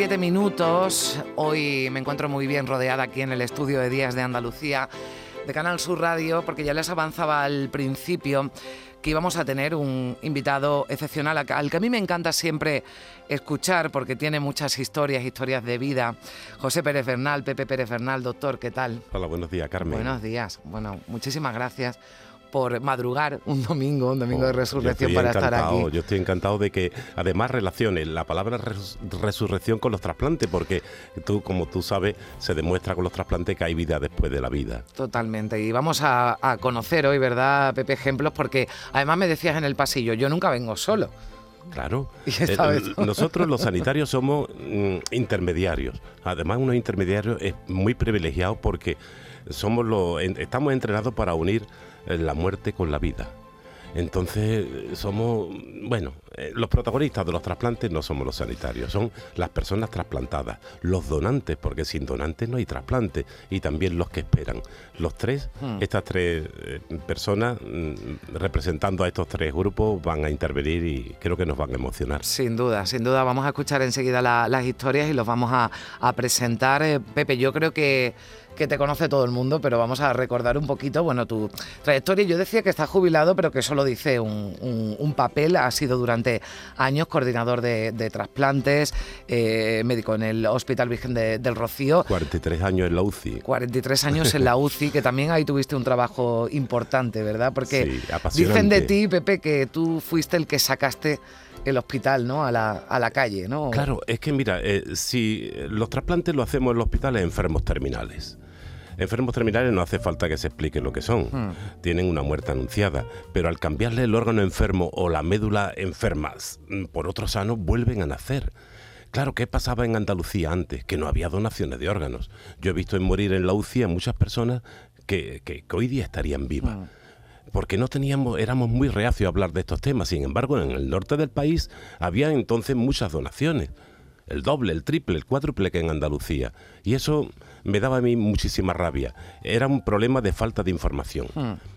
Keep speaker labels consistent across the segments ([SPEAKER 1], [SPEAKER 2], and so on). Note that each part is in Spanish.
[SPEAKER 1] 7 minutos. Hoy me encuentro muy bien rodeada aquí en el estudio de Días de Andalucía de Canal Sur Radio, porque ya les avanzaba al principio que íbamos a tener un invitado excepcional al que a mí me encanta siempre escuchar porque tiene muchas historias, historias de vida. José Pérez Bernal, Pepe Pérez Bernal, doctor, ¿qué tal?
[SPEAKER 2] Hola, buenos días, Carmen.
[SPEAKER 1] Buenos días. Bueno, muchísimas gracias por madrugar un domingo, un domingo
[SPEAKER 2] Oh,
[SPEAKER 1] de
[SPEAKER 2] yo
[SPEAKER 1] resurrección para estar aquí.
[SPEAKER 2] Yo estoy encantado de que además relaciones la palabra res- resurrección con los trasplantes, porque tú, como tú sabes, se demuestra con los trasplantes que hay vida después de la vida.
[SPEAKER 1] Totalmente. Y vamos a, a conocer hoy, ¿verdad, Pepe? Ejemplos, porque además me decías en el pasillo, yo nunca vengo solo.
[SPEAKER 2] Claro. Eh, Nosotros los sanitarios somos mm, intermediarios. Además, unos intermediarios es muy privilegiados porque somos los, en- estamos entrenados para unir la muerte con la vida. Entonces, somos, bueno, eh, los protagonistas de los trasplantes no somos los sanitarios, son las personas trasplantadas, los donantes, porque sin donantes no hay trasplante, y también los que esperan. Los tres,
[SPEAKER 1] Hmm.
[SPEAKER 2] estas tres eh, personas, mm, representando a estos tres grupos, van a intervenir y creo que nos van a emocionar.
[SPEAKER 1] Sin duda, sin duda. Vamos a escuchar enseguida la- las historias y los vamos a, a presentar. Eh, Pepe, yo creo que, que te conoce todo el mundo, pero vamos a recordar un poquito, bueno, tu trayectoria. Yo decía que estás jubilado, pero que solo dice un, un- un papel. Has sido durante años coordinador de, de trasplantes, eh, médico en el Hospital Virgen de- del Rocío.
[SPEAKER 2] 43 años en la UCI.
[SPEAKER 1] 43 años en la UCI, que también ahí tuviste un trabajo importante, ¿verdad? Porque
[SPEAKER 2] Sí,
[SPEAKER 1] dicen de ti, Pepe, que tú fuiste el que sacaste el hospital, ¿no? A la, a la calle, ¿no?
[SPEAKER 2] Claro, es que mira, eh, si los trasplantes lo hacemos en los hospitales enfermos terminales. Enfermos terminales no hace falta que se explique lo que son.
[SPEAKER 1] Hmm.
[SPEAKER 2] Tienen una muerte anunciada. Pero al cambiarle el órgano enfermo o la médula enferma mm, por otro sano, vuelven a nacer. Claro, ¿qué pasaba en Andalucía antes? Que no había donaciones de órganos. Yo he visto en morir en la UCI a muchas personas que, que- que hoy día estarían vivas.
[SPEAKER 1] Hmm.
[SPEAKER 2] porque no teníamos, éramos muy reacios a hablar de estos temas. Sin embargo, en el norte del país había entonces muchas donaciones. El doble, el triple, el cuádruple que en Andalucía. Y eso me daba a mí muchísima rabia. Era un problema de falta de información.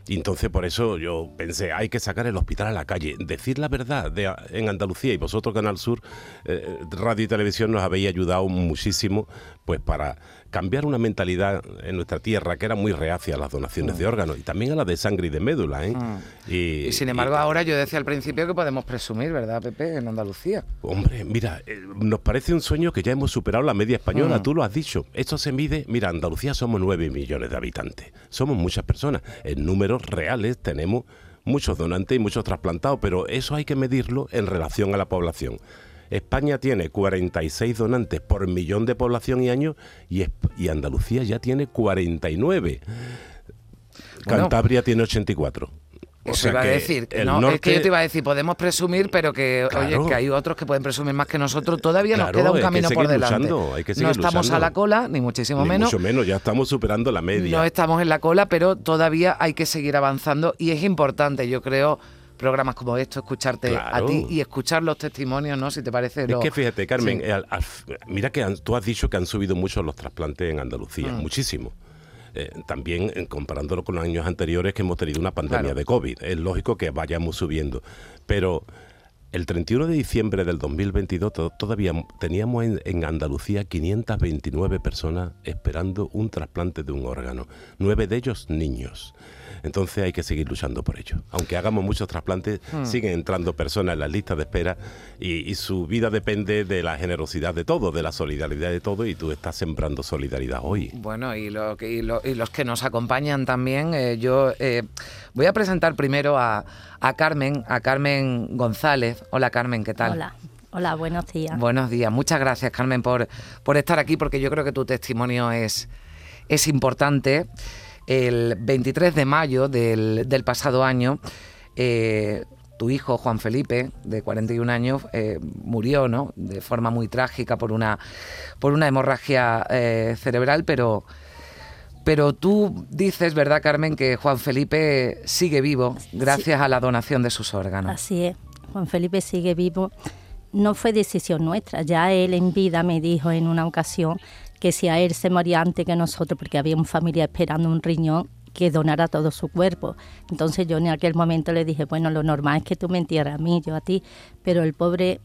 [SPEAKER 2] Y entonces por eso yo pensé, hay que sacar el hospital a la calle, decir la verdad de, en Andalucía. Y vosotros, Canal Sur, eh, Radio y Televisión, nos habéis ayudado muchísimo pues para cambiar una mentalidad en nuestra tierra que era muy reacia a las donaciones de órganos y también a las de sangre y de médula. ¿eh?
[SPEAKER 1] Y sin embargo, ahora yo decía al principio que podemos presumir, ¿verdad, Pepe, en Andalucía?
[SPEAKER 2] Hombre, mira, eh, nos parece un sueño que ya hemos superado la media española,
[SPEAKER 1] Mm.
[SPEAKER 2] tú lo has dicho. Esto se mide, mira, Andalucía somos 9 millones de habitantes, somos muchas personas. En números reales tenemos muchos donantes y muchos trasplantados, pero eso hay que medirlo en relación a la población. España tiene 46 donantes por millón de población y año y, Andalucía ya tiene 49.
[SPEAKER 1] Bueno.
[SPEAKER 2] Cantabria tiene 84. O
[SPEAKER 1] Eso
[SPEAKER 2] sea
[SPEAKER 1] iba a decir.
[SPEAKER 2] el
[SPEAKER 1] No, es que yo te iba a decir, podemos presumir, pero que,
[SPEAKER 2] Claro.
[SPEAKER 1] oye, que hay otros que pueden presumir más que nosotros. Todavía nos queda un camino por delante.
[SPEAKER 2] luchando, hay que seguir
[SPEAKER 1] no estamos
[SPEAKER 2] luchando.
[SPEAKER 1] a la cola, ni muchísimo
[SPEAKER 2] Ni
[SPEAKER 1] menos.
[SPEAKER 2] mucho menos, ya estamos superando la media.
[SPEAKER 1] No estamos en la cola, pero todavía hay que seguir avanzando y es importante, yo creo, programas como esto, escucharte a ti y escuchar los testimonios, ¿no? Si te parece.
[SPEAKER 2] Es
[SPEAKER 1] lo-
[SPEAKER 2] que fíjate, Carmen,
[SPEAKER 1] Sí.
[SPEAKER 2] eh, al- al- mira que han- tú has dicho que han subido mucho los trasplantes en Andalucía,
[SPEAKER 1] Mm.
[SPEAKER 2] muchísimo. Eh, también eh, comparándolo con los años anteriores que hemos tenido una pandemia
[SPEAKER 1] Claro.
[SPEAKER 2] de COVID. Es lógico que vayamos subiendo. Pero el 31 de diciembre del 2022 to- todavía teníamos en, en Andalucía 529 personas esperando un trasplante de un órgano. Nueve de ellos niños. Entonces hay que seguir luchando por ello. Aunque hagamos muchos trasplantes,
[SPEAKER 1] Hmm.
[SPEAKER 2] siguen entrando personas en las listas de espera y, y su vida depende de la generosidad de todos, de la solidaridad de todos y tú estás sembrando solidaridad hoy.
[SPEAKER 1] Bueno, y, lo que- y lo- y los que nos acompañan también, eh, yo eh, voy a presentar primero a, a Carmen, a Carmen González. Hola Carmen, ¿qué tal?
[SPEAKER 3] Hola, hola, buenos días.
[SPEAKER 1] Buenos días, muchas gracias Carmen por, por estar aquí porque yo creo que tu testimonio es, es importante. El 23 de mayo del, del pasado año, eh, tu hijo Juan Felipe, de 41 años, eh, murió, ¿no? De forma muy trágica por una, por una hemorragia eh, cerebral, pero, pero tú dices, ¿verdad, Carmen, que Juan Felipe sigue vivo gracias a la donación de sus órganos?
[SPEAKER 3] Así es, Juan Felipe sigue vivo. No fue decisión nuestra, ya él en vida me dijo en una ocasión que si a él se moría antes que nosotros, porque había una familia esperando un riñón, que donara todo su cuerpo. Entonces yo en aquel momento le dije, bueno, lo normal es que tú me entierras a mí, yo a ti, pero el pobre,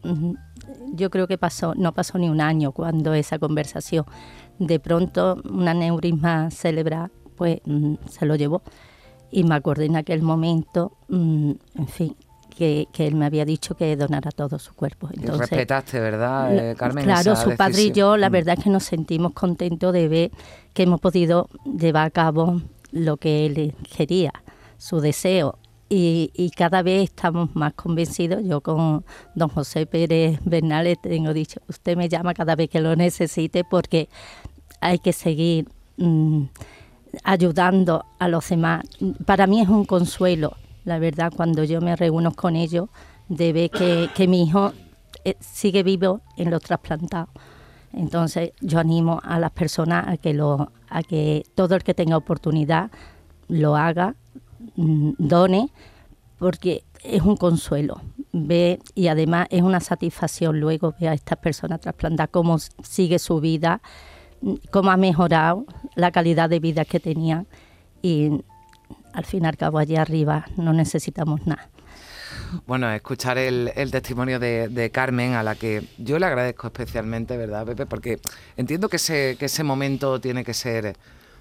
[SPEAKER 3] yo creo que pasó, no pasó ni un año cuando esa conversación, de pronto un aneurisma cerebral, pues se lo llevó. Y me acordé en aquel momento, en fin, que, él me había dicho que donara todo su cuerpo.
[SPEAKER 1] Entonces, respetaste, ¿verdad, eh, Carmen?
[SPEAKER 3] Claro, su padre y yo, la verdad es que nos sentimos contentos de ver que hemos podido llevar a cabo lo que él quería, su deseo. Y, cada vez estamos más convencidos. Yo con don José Pérez Bernal tengo dicho, usted me llama cada vez que lo necesite porque hay que seguir mm, ayudando a los demás. Para mí es un consuelo, la verdad, cuando yo me reúno con ellos, de ver que, mi hijo eh, sigue vivo en los trasplantados. Entonces yo animo a las personas a que, lo, a que todo el que tenga oportunidad lo haga, mm, done, porque es un consuelo. Ve, y además es una satisfacción luego ver a estas personas trasplantadas cómo sigue su vida, mm, cómo ha mejorado la calidad de vida que tenían al fin y al cabo allí arriba no necesitamos nada.
[SPEAKER 1] Bueno, escuchar el, testimonio de, Carmen, a la que yo le agradezco especialmente, ¿verdad, Pepe? Porque entiendo que ese, que ese momento tiene que ser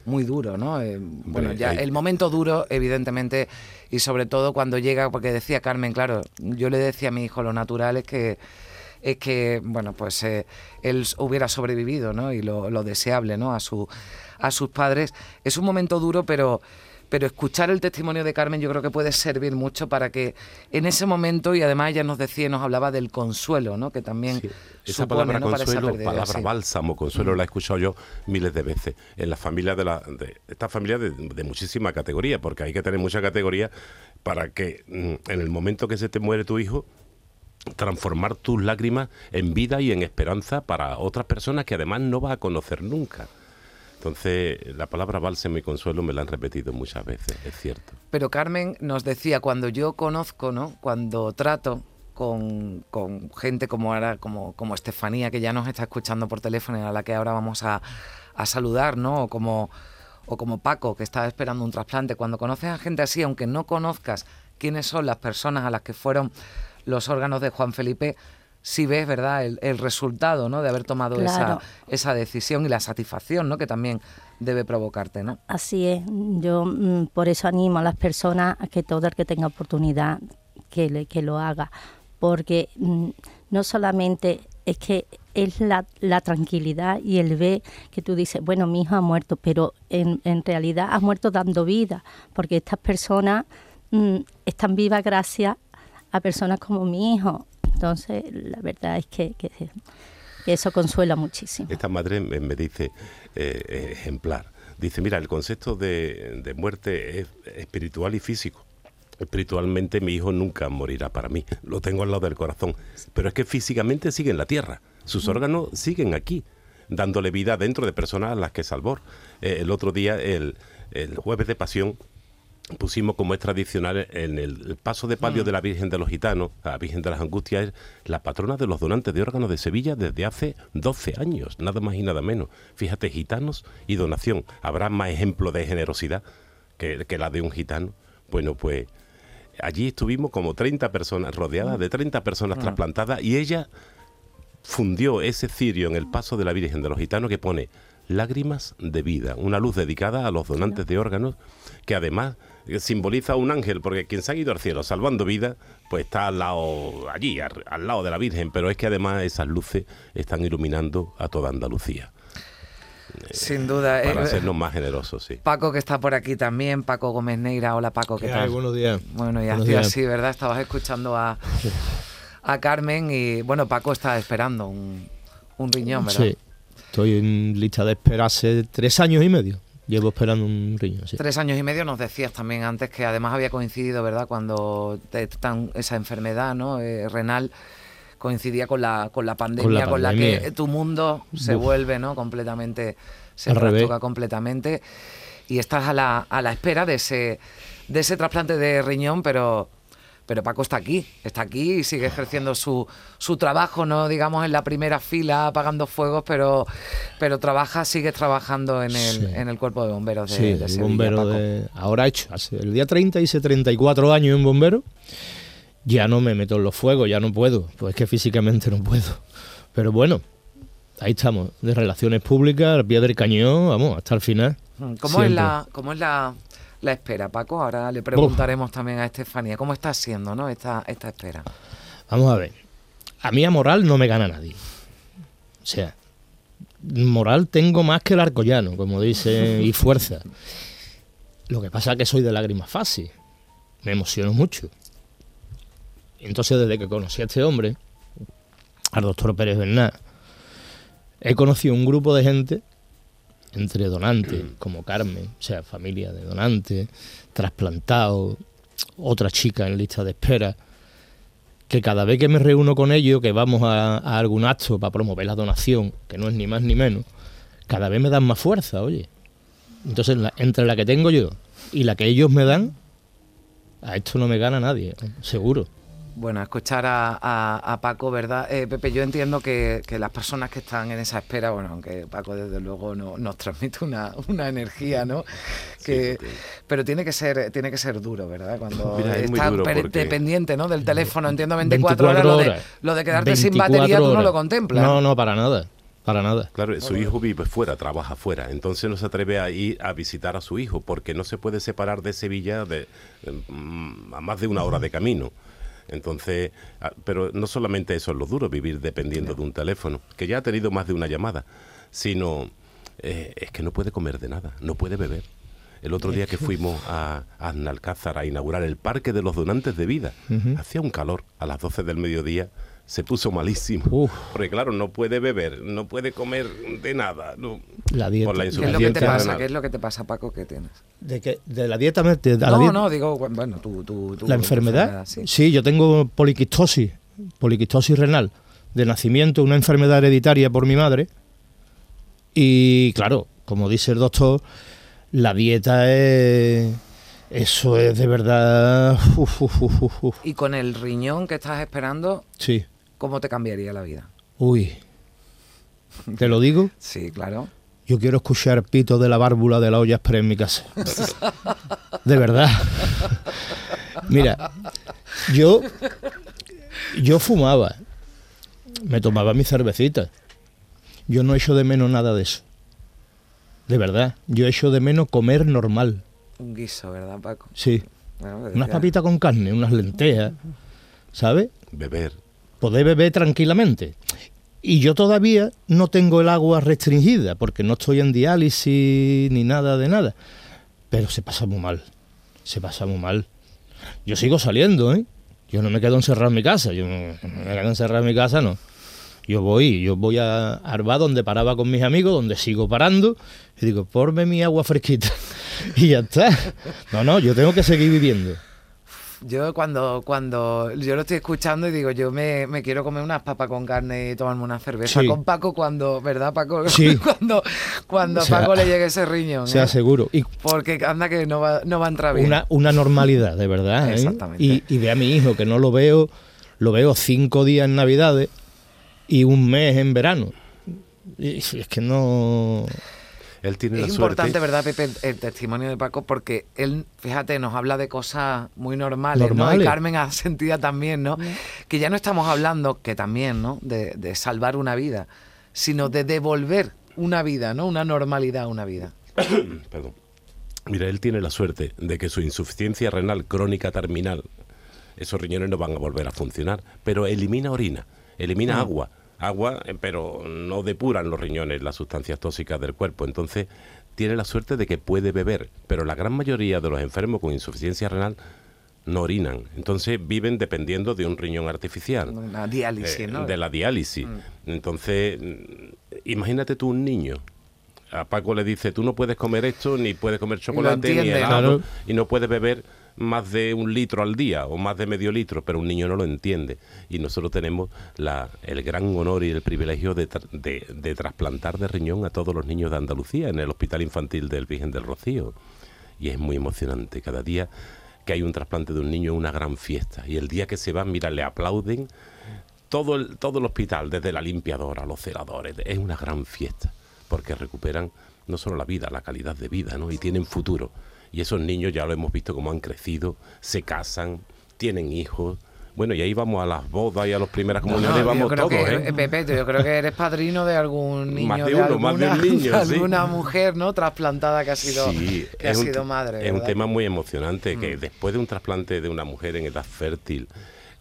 [SPEAKER 1] muy duro, ¿no? Eh, bueno, ya el momento duro, evidentemente, y sobre todo cuando llega, porque decía Carmen, claro, yo le decía a mi hijo, lo natural es que es que, bueno, pues eh, él hubiera sobrevivido, ¿no? Y lo, lo deseable, ¿no? A, su, a sus padres. Es un momento duro, pero pero escuchar el testimonio de Carmen yo creo que puede servir mucho para que en ese momento, y además ella nos decía, nos hablaba del consuelo, ¿no? que también
[SPEAKER 2] esa palabra consuelo, palabra bálsamo, consuelo la he escuchado yo miles de veces en la familia de la de esta familia de, de muchísima categoría, porque hay que tener mucha categoría para que mm, en el momento que se te muere tu hijo transformar tus lágrimas en vida y en esperanza para otras personas que además no vas a conocer nunca. Entonces, la palabra bálsamo y consuelo me la han repetido muchas veces, es cierto.
[SPEAKER 1] Pero Carmen nos decía, cuando yo conozco, ¿no? Cuando trato con, gente como ahora, como, como Estefanía, que ya nos está escuchando por teléfono y a la que ahora vamos a, saludar, ¿no? O como, o como Paco, que está esperando un trasplante. Cuando conoces a gente así, aunque no conozcas quiénes son las personas a las que fueron los órganos de Juan Felipe, si ves, ¿verdad?, el, resultado, ¿no?, de haber tomado esa, esa decisión y la satisfacción, ¿no?, que también debe provocarte, ¿no?
[SPEAKER 3] Así es. Yo mm, por eso animo a las personas a que todo el que tenga oportunidad que, le, que lo haga, porque mm, no solamente es que es la, la, tranquilidad y el ver que tú dices, bueno, mi hijo ha muerto, pero en, en realidad ha muerto dando vida, porque estas personas mm, están vivas gracias a personas como mi hijo entonces, la verdad es que, eso consuela muchísimo.
[SPEAKER 2] Esta madre me, dice, eh, ejemplar, dice, mira, el concepto de, muerte es espiritual y físico. Espiritualmente mi hijo nunca morirá para mí, lo tengo al lado del corazón, pero es que físicamente sigue en la tierra, sus órganos siguen aquí, dándole vida dentro de personas a las que salvó. Eh, el otro día, el, el jueves de pasión, pusimos como es tradicional en el paso de palio mm. de la Virgen de los Gitanos, la Virgen de las Angustias, es la patrona de los donantes de órganos de Sevilla desde hace 12 años, nada más y nada menos. Fíjate, gitanos y donación. ¿Habrá más ejemplo de generosidad que, la de un gitano? Bueno, pues allí estuvimos como 30 personas, rodeadas de 30 personas mm. trasplantadas y ella fundió ese cirio en el paso de la Virgen de los Gitanos que pone lágrimas de vida, una luz dedicada a los donantes de órganos que además simboliza un ángel, porque quien se ha ido al cielo salvando vida, pues está al lado, allí, al, lado de la Virgen, pero es que además esas luces están iluminando a toda Andalucía.
[SPEAKER 1] Sin duda.
[SPEAKER 2] Para eh, sernos más generosos, sí.
[SPEAKER 1] Paco, que está por aquí también, Paco Gómez Neira. Hola, Paco, ¿qué, tal?
[SPEAKER 4] Buenos días.
[SPEAKER 1] Bueno, y así, así, ¿verdad? Estabas escuchando a, a Carmen y, bueno, Paco está esperando un, un riñón, ¿verdad?
[SPEAKER 4] Sí, estoy en lista de espera hace tres años y medio Llevo esperando un riñón, sí.
[SPEAKER 1] Tres años y medio nos decías también antes que además había coincidido, ¿verdad? Cuando te tan, esa enfermedad ¿no? Eh, renal coincidía con la, con la pandemia, con la,
[SPEAKER 4] pandemia.
[SPEAKER 1] que tu mundo se
[SPEAKER 4] Uf.
[SPEAKER 1] vuelve, ¿no? Completamente, se trastoca completamente. Y estás a la, a la espera de ese, de ese trasplante de riñón, pero, pero Paco está aquí, está aquí y sigue ejerciendo su, su trabajo, no digamos en la primera fila apagando fuegos, pero, pero trabaja, sigue trabajando en el,
[SPEAKER 4] Sí.
[SPEAKER 1] en el cuerpo de bomberos de,
[SPEAKER 4] Sí,
[SPEAKER 1] de
[SPEAKER 4] el
[SPEAKER 1] Sevilla,
[SPEAKER 4] bombero
[SPEAKER 1] Paco.
[SPEAKER 4] de... Ahora he hecho, hace- el día 30 hice 34 años en bombero, ya no me meto en los fuegos, ya no puedo, pues es que físicamente no puedo. Pero bueno, ahí estamos, de relaciones públicas, al pie del cañón, vamos, hasta el final.
[SPEAKER 1] ¿Cómo es, la, cómo es la, la espera, Paco? Ahora le preguntaremos también a Estefanía. ¿Cómo está siendo ¿no? esta, esta espera?
[SPEAKER 4] Vamos a ver, a mí a moral no me gana nadie. O sea, moral tengo más que el arcollano, como dice, y fuerza. Lo que pasa es que soy de lágrimas fácil, me emociono mucho. Entonces, desde que conocí a este hombre, al doctor Pérez Bernal, he conocido un grupo de gente, entre donantes, como Carmen, o sea, familia de donantes, trasplantados, otra chica en lista de espera, que cada vez que me reúno con ellos, que vamos a, a algún acto para promover la donación, que no es ni más ni menos, cada vez me dan más fuerza, oye. Entonces, la- entre la que tengo yo y la que ellos me dan, a esto no me gana nadie, seguro.
[SPEAKER 1] Bueno, a escuchar a, a- a Paco, ¿verdad? Eh, Pepe, yo entiendo que, que las personas que están en esa espera, bueno, aunque Paco desde luego no, nos transmite una, una energía, ¿no? Que, pero tiene que ser tiene que ser duro, ¿verdad? Cuando
[SPEAKER 2] Mira, es muy
[SPEAKER 1] está
[SPEAKER 2] duro
[SPEAKER 1] per-
[SPEAKER 2] porque-
[SPEAKER 1] dependiente, ¿no? Del teléfono, entiendo 24, horas,
[SPEAKER 4] 24
[SPEAKER 1] lo de,
[SPEAKER 4] horas.
[SPEAKER 1] lo de quedarte sin
[SPEAKER 4] 24
[SPEAKER 1] batería tú no lo
[SPEAKER 4] horas.
[SPEAKER 1] contemplas.
[SPEAKER 4] No, no, para nada, para nada.
[SPEAKER 2] Claro, su hijo vive fuera, trabaja fuera, entonces no se atreve a ir a visitar a su hijo porque no se puede separar de Sevilla de, mm, a más de una hora de camino. Entonces, ah, pero no solamente eso es lo duro, vivir dependiendo de un teléfono, que ya ha tenido más de una llamada, sino eh, es que no puede comer de nada, no puede beber. El otro día que fuimos a, a a inaugurar el Parque de los Donantes de Vida, hacía un calor a las 12 del mediodía, se puso malísimo.
[SPEAKER 4] Uf.
[SPEAKER 2] Porque claro, no puede beber, no puede comer de nada. no-
[SPEAKER 4] La dieta.
[SPEAKER 2] Por la
[SPEAKER 1] ¿Qué es lo
[SPEAKER 2] insuficiencia
[SPEAKER 1] que te pasa? ¿Qué es lo que te pasa, Paco, que tienes?
[SPEAKER 4] ¿De, qué? ¿De la dieta? me- de- a la
[SPEAKER 1] no,
[SPEAKER 4] dieta-
[SPEAKER 1] no, digo, bueno, tú... tú, tú-
[SPEAKER 4] ¿La enfermedad?
[SPEAKER 1] sí.
[SPEAKER 4] Sí. yo tengo poliquistosis, poliquistosis renal, de nacimiento, una enfermedad hereditaria por mi madre. Y claro, como dice el doctor, la dieta es... Eso es de verdad... uf, uf, uf, uf, uf.
[SPEAKER 1] Y con el riñón que estás esperando,
[SPEAKER 4] Sí.
[SPEAKER 1] ¿Cómo te cambiaría la vida?
[SPEAKER 4] Uy. ¿Te lo digo?
[SPEAKER 1] Sí, claro.
[SPEAKER 4] Yo quiero escuchar pito de la válvula de la olla express en mi casa. De verdad. Mira, yo, yo fumaba, me tomaba mi cervecita. Yo no echo de menos nada de eso. De verdad, yo echo de menos comer normal.
[SPEAKER 1] Un guiso, ¿verdad, Paco?
[SPEAKER 4] Sí,
[SPEAKER 1] Bueno,
[SPEAKER 4] unas papitas con carne, unas lentejas, ¿sabes?
[SPEAKER 2] Beber.
[SPEAKER 4] Poder beber tranquilamente. Y yo todavía no tengo el agua restringida, porque no estoy en diálisis ni nada de nada. Pero se pasa muy mal, se pasa muy mal. Yo sigo saliendo, ¿eh? Yo no me quedo encerrado en mi casa, yo no me quedo encerrado en mi casa, no. Yo voy, yo voy a Arba donde paraba con mis amigos, donde sigo parando, y digo, ponme mi agua fresquita. y ya está. No, no, yo tengo que seguir viviendo.
[SPEAKER 1] Yo cuando, cuando yo lo estoy escuchando y digo, yo me, me quiero comer unas papas con carne y tomarme una cerveza
[SPEAKER 4] Sí.
[SPEAKER 1] con Paco cuando, ¿verdad, Paco?
[SPEAKER 4] Sí.
[SPEAKER 1] cuando cuando
[SPEAKER 4] O
[SPEAKER 1] a Paco le llegue ese riñón.
[SPEAKER 4] Sea
[SPEAKER 1] ¿eh?
[SPEAKER 4] seguro. Y
[SPEAKER 1] Porque anda que no va, no va a entrar bien.
[SPEAKER 4] una, una normalidad, de verdad. ¿eh?
[SPEAKER 1] Exactamente.
[SPEAKER 4] Y, y ve a mi hijo, que no lo veo, lo veo cinco días en Navidades y un mes en verano. Y es que no...
[SPEAKER 2] Él tiene
[SPEAKER 1] Es
[SPEAKER 2] la
[SPEAKER 1] importante,
[SPEAKER 2] suerte.
[SPEAKER 1] ¿verdad, Pepe, el, testimonio de Paco? Porque él, fíjate, nos habla de cosas muy normales, ¿no? Y
[SPEAKER 4] Normales.
[SPEAKER 1] Carmen ha sentido también, ¿no? Que ya no estamos hablando, que también, ¿no? De, de salvar una vida, sino de devolver una vida, ¿no? Una normalidad a una vida.
[SPEAKER 2] Perdón. Mira, él tiene la suerte de que su insuficiencia renal crónica terminal, esos riñones no van a volver a funcionar, pero elimina orina, elimina agua, agua, eh, pero no depuran los riñones las sustancias tóxicas del cuerpo. Entonces, tiene la suerte de que puede beber, pero la gran mayoría de los enfermos con insuficiencia renal no orinan. Entonces, viven dependiendo de un riñón artificial.
[SPEAKER 1] Diálisis,
[SPEAKER 2] eh,
[SPEAKER 1] ¿no?
[SPEAKER 2] de la diálisis. Entonces, mm, imagínate tú un niño a Paco le dice, tú no puedes comer esto, ni puedes comer chocolate, ni helado,
[SPEAKER 4] Claro.
[SPEAKER 2] y no puedes beber más de un litro al día o más de medio litro, pero un niño no lo entiende. Y nosotros tenemos la, el gran honor y el privilegio de, tra- de- de trasplantar de riñón a todos los niños de Andalucía en el Hospital Infantil del Virgen del Rocío. Y es muy emocionante. Cada día que hay un trasplante de un niño es una gran fiesta. Y el día que se van, mira, le aplauden todo el, todo el hospital, desde la limpiadora, los celadores, es una gran fiesta, porque recuperan no solo la vida, la calidad de vida, ¿no? Y tienen futuro. Y esos niños ya lo hemos visto cómo han crecido, se casan, tienen hijos. Bueno, y ahí vamos a las bodas y a las primeras comuniones,
[SPEAKER 1] No, yo
[SPEAKER 2] vamos
[SPEAKER 1] creo
[SPEAKER 2] todos,
[SPEAKER 1] que,
[SPEAKER 2] ¿eh?
[SPEAKER 1] eh, Pepe, yo creo que eres padrino de algún niño,
[SPEAKER 2] Más de uno, más de un
[SPEAKER 1] alguna,
[SPEAKER 2] niño, sí.
[SPEAKER 1] alguna mujer, ¿no? Trasplantada que ha sido,
[SPEAKER 2] Sí,
[SPEAKER 1] que ha
[SPEAKER 2] un
[SPEAKER 1] sido madre.
[SPEAKER 2] Es un
[SPEAKER 1] ¿verdad? Mm.
[SPEAKER 2] tema muy emocionante que después de un trasplante de una mujer en edad fértil,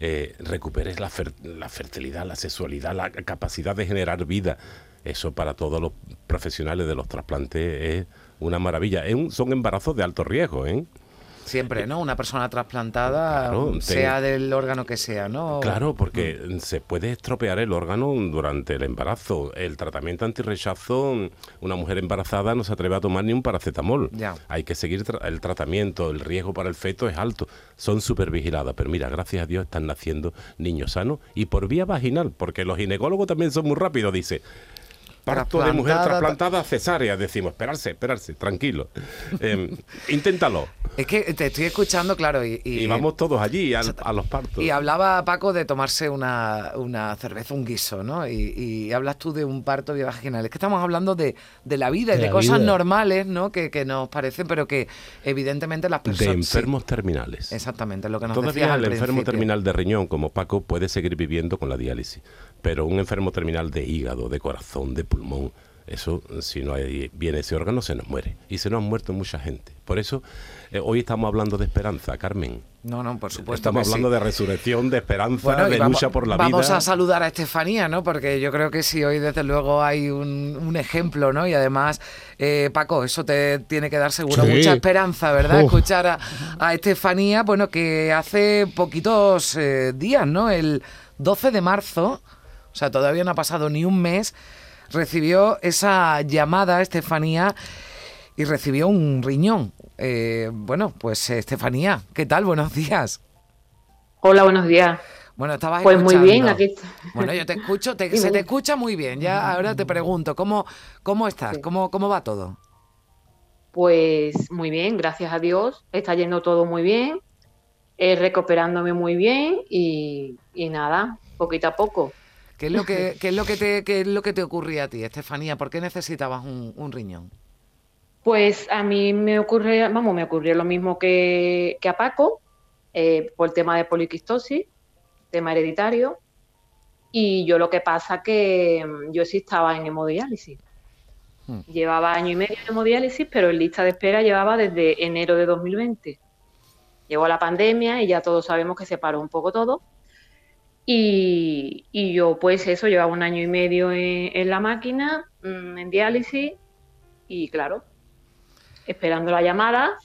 [SPEAKER 2] eh, recuperes la, fer- la fertilidad, la sexualidad, la capacidad de generar vida. Eso para todos los profesionales de los trasplantes es una maravilla. Es un- son embarazos de alto riesgo, ¿eh?
[SPEAKER 1] Siempre, ¿no? Una persona trasplantada,
[SPEAKER 2] Claro, te-
[SPEAKER 1] sea del órgano que sea, ¿no?
[SPEAKER 2] Claro, porque se puede estropear el órgano durante el embarazo. El tratamiento antirrechazo, una mujer embarazada no se atreve a tomar ni un paracetamol.
[SPEAKER 1] Ya.
[SPEAKER 2] Hay que seguir tra- el tratamiento, el riesgo para el feto es alto. Son súper vigiladas, pero mira, gracias a Dios están naciendo niños sanos y por vía vaginal, porque los ginecólogos también son muy rápidos, dice. Parto de mujer
[SPEAKER 1] Trasplantada-
[SPEAKER 2] cesárea, decimos, esperarse, esperarse, tranquilo. Em, inténtalo.
[SPEAKER 1] Es que te estoy escuchando, claro, y, y-
[SPEAKER 2] Y, vamos todos allí al- a los partos.
[SPEAKER 1] y hablaba Paco de tomarse una, una cerveza, un guiso, ¿no? Y, y hablas tú de un parto vaginal. Es que estamos hablando de, de la vida y
[SPEAKER 4] De
[SPEAKER 1] de, cosas
[SPEAKER 4] vida.
[SPEAKER 1] normales, ¿no? Que, que nos parecen, pero que evidentemente las
[SPEAKER 2] de
[SPEAKER 1] personas... sí,
[SPEAKER 2] enfermos terminales.
[SPEAKER 1] exactamente, lo que nos decías
[SPEAKER 2] Todavía
[SPEAKER 1] al
[SPEAKER 2] el enfermo terminal de riñón, como Paco, puede seguir viviendo con la diálisis. Pero un enfermo terminal de hígado, de corazón, de pulmón, eso, si no hay bien ese órgano, se nos muere. Y se nos han muerto mucha gente. Por eso, eh, hoy estamos hablando de esperanza, Carmen.
[SPEAKER 1] No, no, por supuesto
[SPEAKER 2] estamos
[SPEAKER 1] que sí.
[SPEAKER 2] hablando de resurrección, de esperanza,
[SPEAKER 1] Bueno,
[SPEAKER 2] de
[SPEAKER 1] vamos,
[SPEAKER 2] lucha por la
[SPEAKER 1] vamos
[SPEAKER 2] vida.
[SPEAKER 1] a saludar a Estefanía, ¿no? Porque yo creo que sí, hoy desde luego hay un, un ejemplo, ¿no? Y además, eh, Paco, eso te tiene que dar seguro
[SPEAKER 4] Sí.
[SPEAKER 1] mucha esperanza, ¿verdad?
[SPEAKER 4] Uf.
[SPEAKER 1] Escuchar a, a Estefanía, bueno, que hace poquitos eh, días, ¿no? El 12 de marzo, o sea, todavía no ha pasado ni un mes, recibió esa llamada, Estefanía, y recibió un riñón. Eh, bueno, pues Estefanía, ¿qué tal? Buenos días.
[SPEAKER 5] Hola, buenos días.
[SPEAKER 1] Bueno, estabas
[SPEAKER 5] Pues muy bien, aquí está.
[SPEAKER 1] Bueno, yo te escucho, te- se te escucha muy bien. Ya ahora te pregunto, ¿cómo, cómo estás?
[SPEAKER 5] Sí.
[SPEAKER 1] ¿Cómo, ¿Cómo va todo?
[SPEAKER 5] Pues muy bien, gracias a Dios. Está yendo todo muy bien, eh, recuperándome muy bien y, y nada, poquito a poco.
[SPEAKER 1] ¿Qué es lo que, qué es lo que, te, qué es lo que te ocurría a ti, Estefanía? ¿Por qué necesitabas un, un riñón?
[SPEAKER 5] Pues a mí me ocurre, vamos, me ocurrió lo mismo que, que a Paco, eh, por el tema de poliquistosis, tema hereditario. Y yo lo que pasa que mm, yo sí estaba en hemodiálisis.
[SPEAKER 1] Hmm.
[SPEAKER 5] Llevaba año y medio en hemodiálisis, pero en lista de espera llevaba desde enero de 2020. Llegó la pandemia y ya todos sabemos que se paró un poco todo. Y, y yo, pues eso, llevaba un año y medio en, en la máquina, mm, en diálisis, y claro, esperando la llamada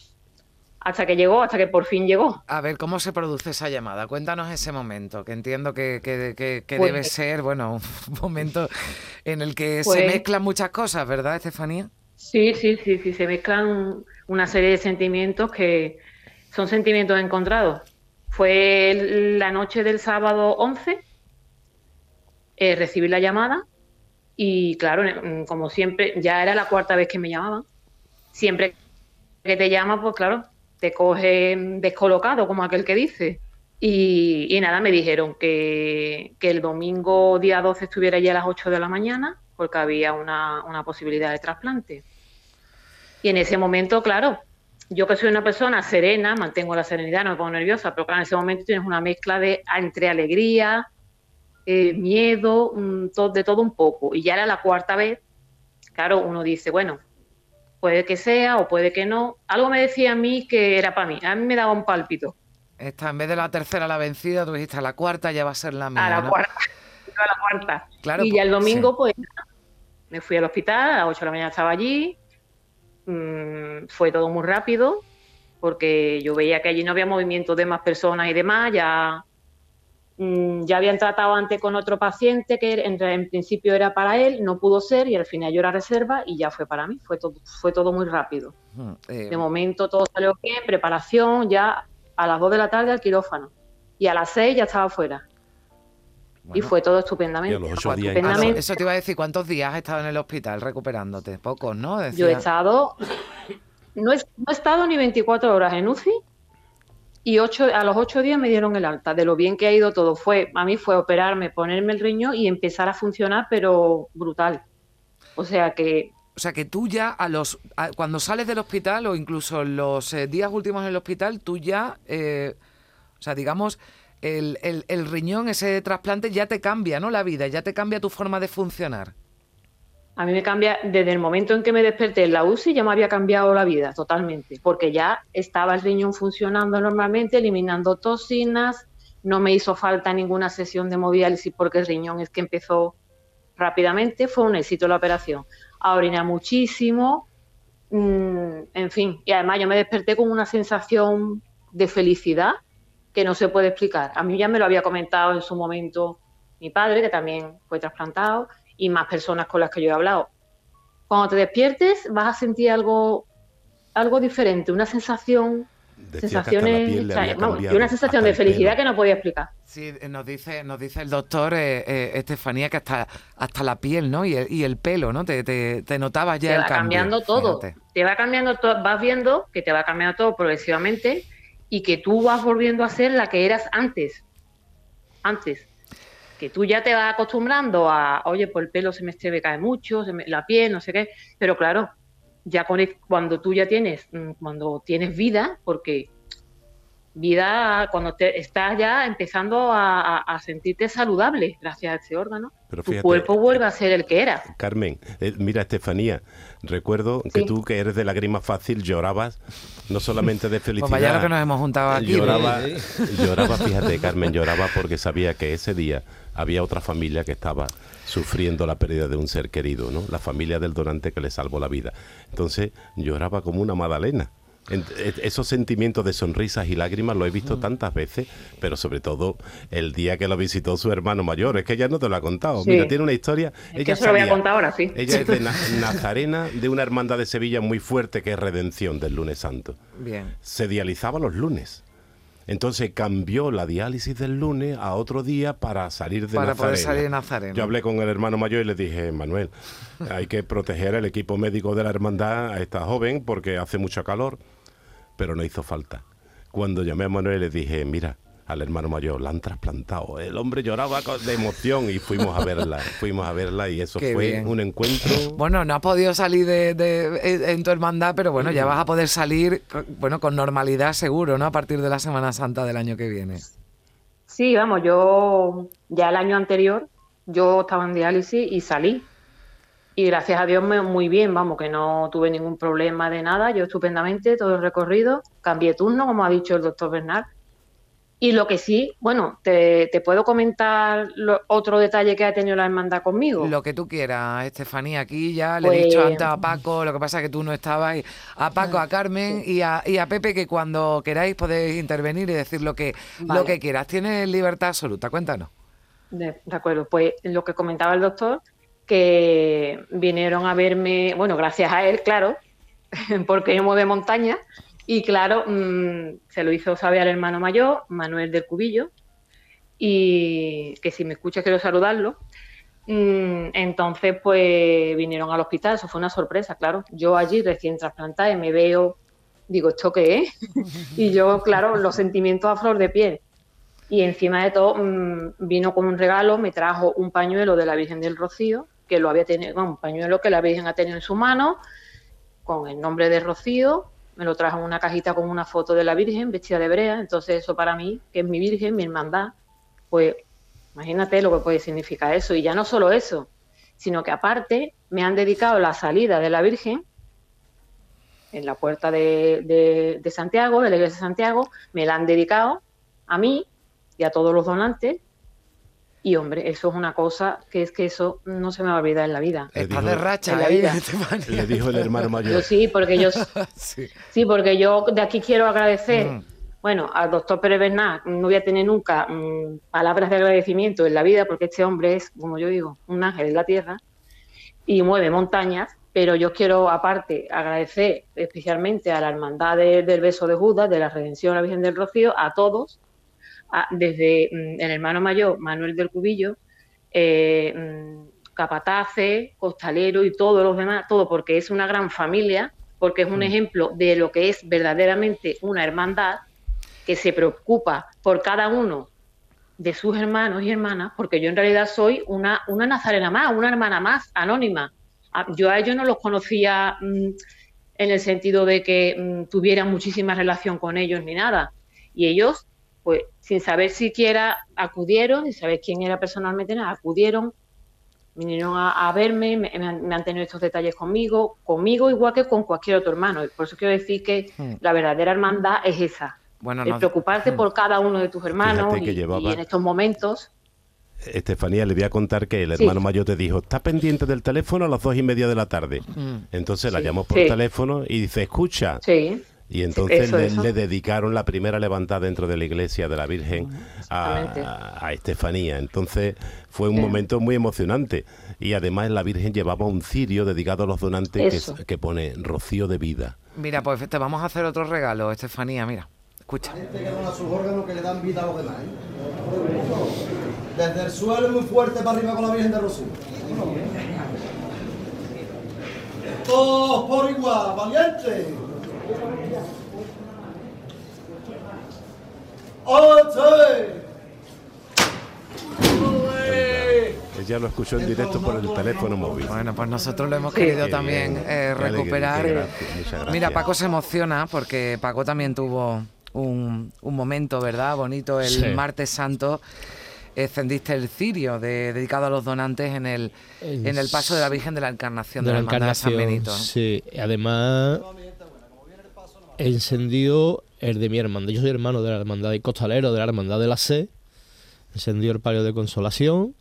[SPEAKER 5] hasta que llegó, hasta que por fin llegó.
[SPEAKER 1] A ver, ¿cómo se produce esa llamada? Cuéntanos ese momento, que entiendo que, que- que- que
[SPEAKER 5] Pues-
[SPEAKER 1] debe ser, bueno, un momento en el que se
[SPEAKER 5] Pues-
[SPEAKER 1] mezclan muchas cosas, ¿verdad, Estefanía?
[SPEAKER 5] Sí, sí, sí, sí, se mezclan una serie de sentimientos que son sentimientos encontrados. Fue la noche del sábado 11, eh, recibí la llamada y claro, mm, como siempre, ya era la cuarta vez que me llamaban. Siempre que te llama, pues claro, te coge descolocado, como aquel que dice. Y, y nada, me dijeron que, que el domingo día 12 estuviera ya a las 8 de la mañana, porque había una, una posibilidad de trasplante. Y en ese momento, claro, yo que soy una persona serena, mantengo la serenidad, no me pongo nerviosa, pero claro, en ese momento tienes una mezcla de entre alegría, eh, miedo, to- de todo un poco. Y ya era la cuarta vez, claro, uno dice, bueno, puede que sea o puede que no. Algo me decía a mí que era para mí, a mí me daba un pálpito.
[SPEAKER 1] Esta, en vez de la tercera la vencida, tú dijiste, la cuarta ya va a ser la mía,
[SPEAKER 5] a la
[SPEAKER 1] ¿no?
[SPEAKER 5] cuarta, a la cuarta.
[SPEAKER 1] Claro,
[SPEAKER 5] y ya el
[SPEAKER 1] pues,
[SPEAKER 5] domingo, pues, me fui al hospital, a las 8 de la mañana estaba allí, mm, fue todo muy rápido, porque yo veía que allí no había movimiento de más personas y demás, ya mm, ya habían tratado antes con otro paciente que en, en principio era para él, no pudo ser y al final yo era reserva y ya fue para mí, fue todo, fue todo muy rápido.
[SPEAKER 1] Mm, eh,
[SPEAKER 5] De momento todo salió bien, preparación, ya a las 2 de la tarde al quirófano y a las 6 ya estaba fuera. Y fue todo estupendamente.
[SPEAKER 2] los ocho días en
[SPEAKER 5] Estupendamente.
[SPEAKER 1] Ah, Eso te iba a decir, ¿cuántos días has estado en el hospital recuperándote? Pocos, ¿no? Decía-
[SPEAKER 5] Yo he estado, no he, no he estado ni 24 horas en UCI y ocho, a los 8 días me dieron el alta. De lo bien que ha ido todo, fue a mí fue operarme, ponerme el riñón y empezar a funcionar, pero brutal. O sea que
[SPEAKER 1] O sea, que tú ya a los a- cuando sales del hospital o incluso los eh, días últimos en el hospital, tú ya, eh, o sea, digamos, el, riñón, ese trasplante ya te cambia, ¿no? La vida, ya te cambia tu forma de funcionar.
[SPEAKER 5] a mí me cambia, desde el momento en que me desperté en la UCI ya me había cambiado la vida totalmente, porque ya estaba el riñón funcionando normalmente, eliminando toxinas, no me hizo falta ninguna sesión de hemodiálisis porque el riñón es que empezó rápidamente, fue un éxito la operación. A orinar muchísimo, mm, en fin, y además yo me desperté con una sensación de felicidad que no se puede explicar. A mí ya me lo había comentado en su momento mi padre, que también fue trasplantado, y más personas con las que yo he hablado. Cuando te despiertes vas a sentir algo, algo diferente, una sensación,
[SPEAKER 2] Decía
[SPEAKER 5] sensaciones, o sea, vamos, y una sensación de
[SPEAKER 2] el
[SPEAKER 5] felicidad que no podía explicar.
[SPEAKER 1] Sí, nos dice, nos dice el doctor eh, eh, Estefanía que hasta, hasta la piel, ¿no? Y el, y el pelo, ¿no? Te, te, te notabas ya
[SPEAKER 5] te
[SPEAKER 1] el
[SPEAKER 5] va
[SPEAKER 1] cambio.
[SPEAKER 5] cambiando todo,
[SPEAKER 1] fíjate.
[SPEAKER 5] te va cambiando todo, vas viendo que te va cambiando todo progresivamente y que tú vas volviendo a ser la que eras antes, antes, que tú ya te vas acostumbrando a, oye, pues el pelo se me se cae mucho, se me- la piel, no sé qué, pero claro, ya con el- cuando tú ya tienes, mm, cuando tienes vida, porque vida, cuando te estás ya empezando a, a- a sentirte saludable gracias a ese órgano,
[SPEAKER 2] Pero
[SPEAKER 5] tu cuerpo vuelve a ser el que era.
[SPEAKER 2] Carmen, eh, mira Estefanía, recuerdo que tú que eres de lágrima fácil llorabas, no solamente de felicidad.
[SPEAKER 1] Pues vaya lo que nos hemos juntado aquí.
[SPEAKER 2] lloraba, lloraba, fíjate Carmen, lloraba porque sabía que ese día había otra familia que estaba sufriendo la pérdida de un ser querido, ¿no? La familia del donante que le salvó la vida. Entonces lloraba como una magdalena. En- Esos sentimientos de sonrisas y lágrimas lo he visto tantas veces, pero sobre todo el día que lo visitó su hermano mayor. Es que ella no te lo ha contado.
[SPEAKER 5] Sí.
[SPEAKER 2] Mira, tiene una historia.
[SPEAKER 5] Es
[SPEAKER 2] ella
[SPEAKER 5] que se lo voy a
[SPEAKER 2] sabía-
[SPEAKER 5] contar ahora, sí.
[SPEAKER 2] Ella es de Na- Nazarena, de una hermandad de Sevilla muy fuerte que es Redención del lunes santo
[SPEAKER 1] Bien.
[SPEAKER 2] se dializaba los lunes. Entonces cambió la diálisis del lunes a otro día para salir de
[SPEAKER 1] Para poder salir de Nazareno.
[SPEAKER 2] Yo hablé con el hermano mayor y le dije, Manuel, hay que proteger el equipo médico de la hermandad a esta joven porque hace mucho calor, pero no hizo falta. Cuando llamé a Manuel le dije, mira, al hermano mayor, la han trasplantado. El hombre lloraba de emoción y fuimos a verla, fuimos a verla y eso
[SPEAKER 1] Qué
[SPEAKER 2] fue
[SPEAKER 1] bien.
[SPEAKER 2] un encuentro.
[SPEAKER 1] Bueno, no has podido salir de, de- en tu hermandad, pero bueno, ya vas a poder salir con- bueno, con normalidad seguro, ¿no? A partir de la Semana Santa del año que viene.
[SPEAKER 5] Sí, vamos, yo ya el año anterior yo estaba en diálisis y salí. Y gracias a Dios me, muy bien, vamos, que no tuve ningún problema de nada, yo estupendamente, todo el recorrido, cambié turno, como ha dicho el doctor Bernal. Y lo que sí, bueno, te, te puedo comentar lo- otro detalle que ha tenido la hermandad conmigo.
[SPEAKER 1] Lo que tú quieras, Estefanía. Aquí ya le he
[SPEAKER 5] Pues-
[SPEAKER 1] dicho antes a Paco, lo que pasa es que tú no estabas. y A Paco, a Carmen y a, y a Pepe, que cuando queráis podéis intervenir y decir lo que, lo que quieras. Tienes libertad absoluta, cuéntanos.
[SPEAKER 5] De, de acuerdo, pues lo que comentaba el doctor, que vinieron a verme, bueno, gracias a él, claro, porque hemos de montaña, y claro, mm, se lo hizo saber al hermano mayor, Manuel del Cubillo, y que si me escucha quiero saludarlo. Mm, entonces, pues vinieron al hospital, eso fue una sorpresa, claro. Yo allí recién trasplantada y me veo, digo, ¿esto qué es? y yo, claro, los sentimientos a flor de piel. Y encima de todo, mm, vino con un regalo, me trajo un pañuelo de la Virgen del Rocío, que lo había tenido, bueno, un pañuelo que la Virgen ha tenido en su mano, con el nombre de Rocío, me lo trajo en una cajita con una foto de la Virgen vestida de brea, entonces eso para mí, que es mi Virgen, mi hermandad, pues imagínate lo que puede significar eso. Y ya no solo eso, sino que aparte me han dedicado la salida de la Virgen en la puerta de Santiago, de la iglesia de Santiago, me la han dedicado a mí y a todos los donantes. Y hombre, eso es una cosa que es que eso no se me va a olvidar en la vida.
[SPEAKER 2] Le
[SPEAKER 1] Estás
[SPEAKER 2] dijo-
[SPEAKER 1] de racha,
[SPEAKER 5] en la
[SPEAKER 1] ¿eh,
[SPEAKER 5] vida.
[SPEAKER 2] Le dijo el hermano
[SPEAKER 5] Yo
[SPEAKER 2] mayor.
[SPEAKER 5] sí, porque yo
[SPEAKER 1] Sí.
[SPEAKER 5] sí, porque yo de aquí quiero agradecer
[SPEAKER 1] Mm.
[SPEAKER 5] Bueno, al doctor Pérez Bernal no voy a tener nunca mm, palabras de agradecimiento en la vida porque este hombre es, como yo digo, un ángel en la tierra y mueve montañas, pero yo quiero aparte agradecer especialmente a la Hermandad de- del Beso de Judas, de la Redención a la Virgen del Rocío, a todos, desde mm, el hermano mayor Manuel del Cubillo, eh, mm, capataces, costalero y todos los demás, todo porque es una gran familia, porque es un ejemplo de lo que es verdaderamente una hermandad que se preocupa por cada uno de sus hermanos y hermanas, porque yo en realidad soy una, una nazarena más, una hermana más, anónima. Yo a ellos no los conocía mm, en el sentido de que mm, tuviera muchísima relación con ellos ni nada. Y ellos, pues, sin saber siquiera acudieron, sin saber quién era personalmente nada, acudieron, vinieron a, a verme, me, me han, me han tenido estos detalles conmigo, conmigo igual que con cualquier otro hermano. Y por eso quiero decir que
[SPEAKER 1] Hmm.
[SPEAKER 5] la verdadera hermandad es esa.
[SPEAKER 1] Bueno,
[SPEAKER 5] el
[SPEAKER 1] no-
[SPEAKER 5] preocuparte
[SPEAKER 1] Hmm.
[SPEAKER 5] por cada uno de tus hermanos y- en estos momentos.
[SPEAKER 2] Estefanía, le voy a contar que el
[SPEAKER 5] Sí.
[SPEAKER 2] hermano mayor te dijo, está pendiente del teléfono a las dos y media de la tarde.
[SPEAKER 1] Mm.
[SPEAKER 2] Entonces la llamó por
[SPEAKER 5] Sí.
[SPEAKER 2] teléfono y dice, escucha. Y entonces
[SPEAKER 5] Eso,
[SPEAKER 2] le,
[SPEAKER 5] eso.
[SPEAKER 2] le dedicaron la primera levantada dentro de la iglesia de la Virgen a, a Estefanía. Entonces fue un
[SPEAKER 5] Sí.
[SPEAKER 2] momento muy emocionante. Y además la Virgen llevaba un cirio dedicado a los donantes que, que pone Rocío de vida.
[SPEAKER 1] Mira, pues te vamos a hacer otro regalo, Estefanía, mira. Escucha.
[SPEAKER 6] gente que dona sus órganos que le dan vida a los demás. ¿eh? Desde el suelo muy fuerte para arriba con la Virgen de Rocío. Todos por igual, valiente.
[SPEAKER 2] Ella lo escuchó en directo por el teléfono móvil.
[SPEAKER 1] Bueno, pues nosotros lo hemos querido también
[SPEAKER 2] bien,
[SPEAKER 1] eh,
[SPEAKER 2] qué alegría,
[SPEAKER 1] recuperar.
[SPEAKER 2] gracias.
[SPEAKER 1] Mira, Paco se emociona porque Paco también tuvo un, un momento, ¿verdad? Bonito el
[SPEAKER 4] Sí.
[SPEAKER 1] martes santo. Encendiste el cirio de- dedicado a los donantes en el,
[SPEAKER 4] El
[SPEAKER 1] en el paso de la Virgen de la Encarnación de,
[SPEAKER 4] de
[SPEAKER 1] la
[SPEAKER 4] la
[SPEAKER 1] Hermandad de San
[SPEAKER 4] encarnación.
[SPEAKER 1] Benito.
[SPEAKER 4] Sí, además encendió el de mi hermandad. Yo soy hermano de la hermandad de Costalero, de la hermandad de la C. Encendió el palio de consolación,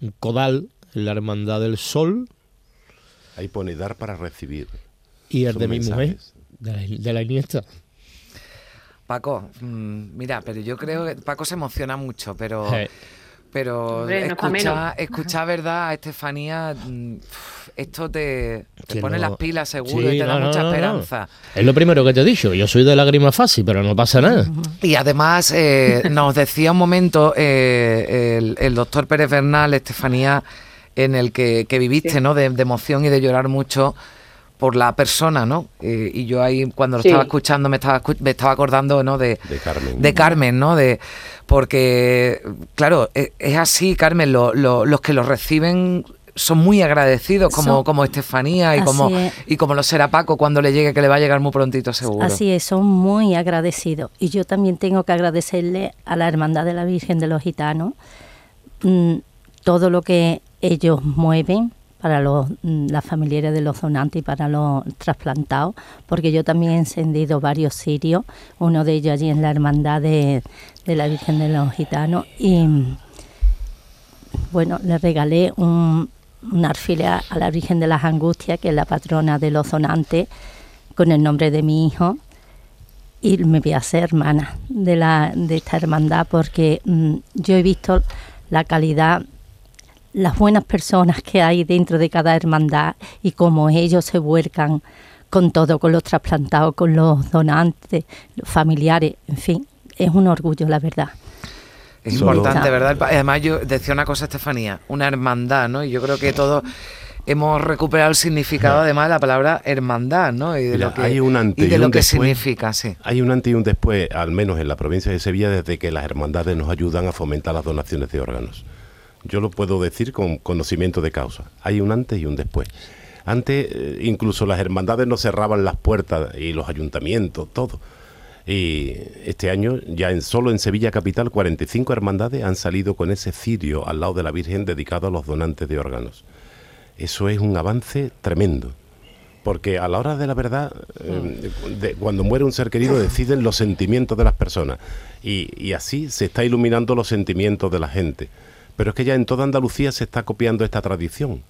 [SPEAKER 4] un codal en la hermandad del sol
[SPEAKER 2] Ahí pone dar para recibir.
[SPEAKER 4] y el
[SPEAKER 2] Son
[SPEAKER 4] de mi mujer,
[SPEAKER 2] mensajes.
[SPEAKER 4] de la, de la Iniesta.
[SPEAKER 1] Paco, mm, mira, pero yo creo que Paco se emociona mucho, pero...
[SPEAKER 4] Eh,
[SPEAKER 1] Pero
[SPEAKER 5] Hombre, no
[SPEAKER 1] escucha, verdad a Estefanía, mm, esto te, pone
[SPEAKER 4] no-
[SPEAKER 1] las pilas seguro
[SPEAKER 4] Sí,
[SPEAKER 1] y te da
[SPEAKER 4] no,
[SPEAKER 1] mucha
[SPEAKER 4] no, no.
[SPEAKER 1] esperanza.
[SPEAKER 4] Es lo primero que te he dicho. Yo soy de lágrimas fácil, pero no pasa nada.
[SPEAKER 1] Y además eh, nos decía un momento eh, el, el doctor Pérez Bernal, Estefanía, en el que, que viviste,
[SPEAKER 5] Sí.
[SPEAKER 1] ¿no? De, de emoción y de llorar mucho por la persona, ¿no? Eh, y yo ahí cuando lo
[SPEAKER 5] Sí.
[SPEAKER 1] estaba escuchando me estaba, escu- me estaba acordando, ¿no? De,
[SPEAKER 2] De Carmen.
[SPEAKER 1] de Carmen, ¿no? De, porque, claro, e- es así, Carmen, lo- lo- los que lo reciben son muy agradecidos, como,
[SPEAKER 3] Son-
[SPEAKER 1] como Estefanía y como,
[SPEAKER 3] es.
[SPEAKER 1] y como lo será Paco cuando le llegue, que le va a llegar muy prontito seguro.
[SPEAKER 3] Así es, son muy agradecidos. Y yo también tengo que agradecerle a la Hermandad de la Virgen de los Gitanos mm, todo lo que ellos mueven para los, mm, las familiares de los donantes y para los trasplantados, porque yo también he encendido varios sirios, uno de ellos allí en la Hermandad de, de la Virgen de los Gitanos, y bueno, le regalé un, un a la Virgen de las Angustias, que es la patrona de los donantes, con el nombre de mi hijo y me voy a hacer hermana de, la, de esta hermandad porque mm, yo he visto la calidad, las buenas personas que hay dentro de cada hermandad y cómo ellos se vuelcan con todo, con los trasplantados, con los donantes, los familiares, en fin, es un orgullo, la verdad.
[SPEAKER 1] Es
[SPEAKER 2] Solo-
[SPEAKER 1] importante. ¿verdad? Además, yo decía una cosa, Estefanía, una hermandad, ¿no? Y yo creo que todos hemos recuperado el significado, además, de la palabra hermandad, ¿no? Y de
[SPEAKER 2] Mira,
[SPEAKER 1] lo que,
[SPEAKER 2] hay un antes
[SPEAKER 1] y de
[SPEAKER 2] y
[SPEAKER 1] lo
[SPEAKER 2] un
[SPEAKER 1] que
[SPEAKER 2] después.
[SPEAKER 1] significa, sí.
[SPEAKER 2] Hay un antes y un después, al menos en la provincia de Sevilla, desde que las hermandades nos ayudan a fomentar las donaciones de órganos. Yo lo puedo decir con conocimiento de causa. Hay un antes y un después. Antes, eh, incluso las hermandades no cerraban las puertas y los ayuntamientos, todo. Y este año, ya en, solo en Sevilla Capital, 45 hermandades han salido con ese cirio al lado de la Virgen dedicado a los donantes de órganos. Eso es un avance tremendo. Porque a la hora de la verdad, eh, cuando muere un ser querido, deciden los sentimientos de las personas. Y, y así se está iluminando los sentimientos de la gente. Pero es que ya en toda Andalucía se está copiando esta tradición.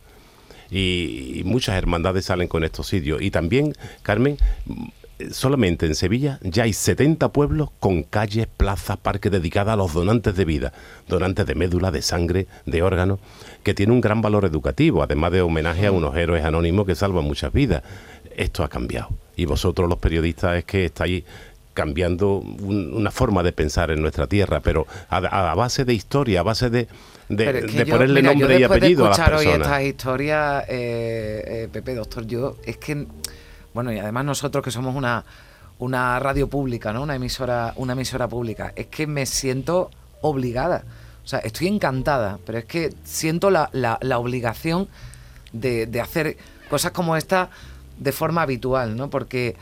[SPEAKER 2] Y, y muchas hermandades salen con estos sitios. Y también, Carmen, mm, solamente en Sevilla ya hay 70 pueblos con calles, plazas, parques dedicadas a los donantes de vida, donantes de médula, de sangre, de órganos, que tiene un gran valor educativo, además de homenaje a unos héroes anónimos que salvan muchas vidas. Esto ha cambiado. Y vosotros los periodistas es que estáis cambiando una forma de pensar en nuestra tierra, pero a, base de historia, a base de, de, ponerle nombre y apellido a las personas. hoy
[SPEAKER 1] estas historias, eh, eh, Pepe, doctor, yo es que bueno, y además nosotros que somos una, una radio pública, ¿no? Una emisora, una emisora pública, es que me siento obligada. O sea, estoy encantada, pero es que siento la, la, obligación de, de, hacer cosas como esta de forma habitual, ¿no? Porque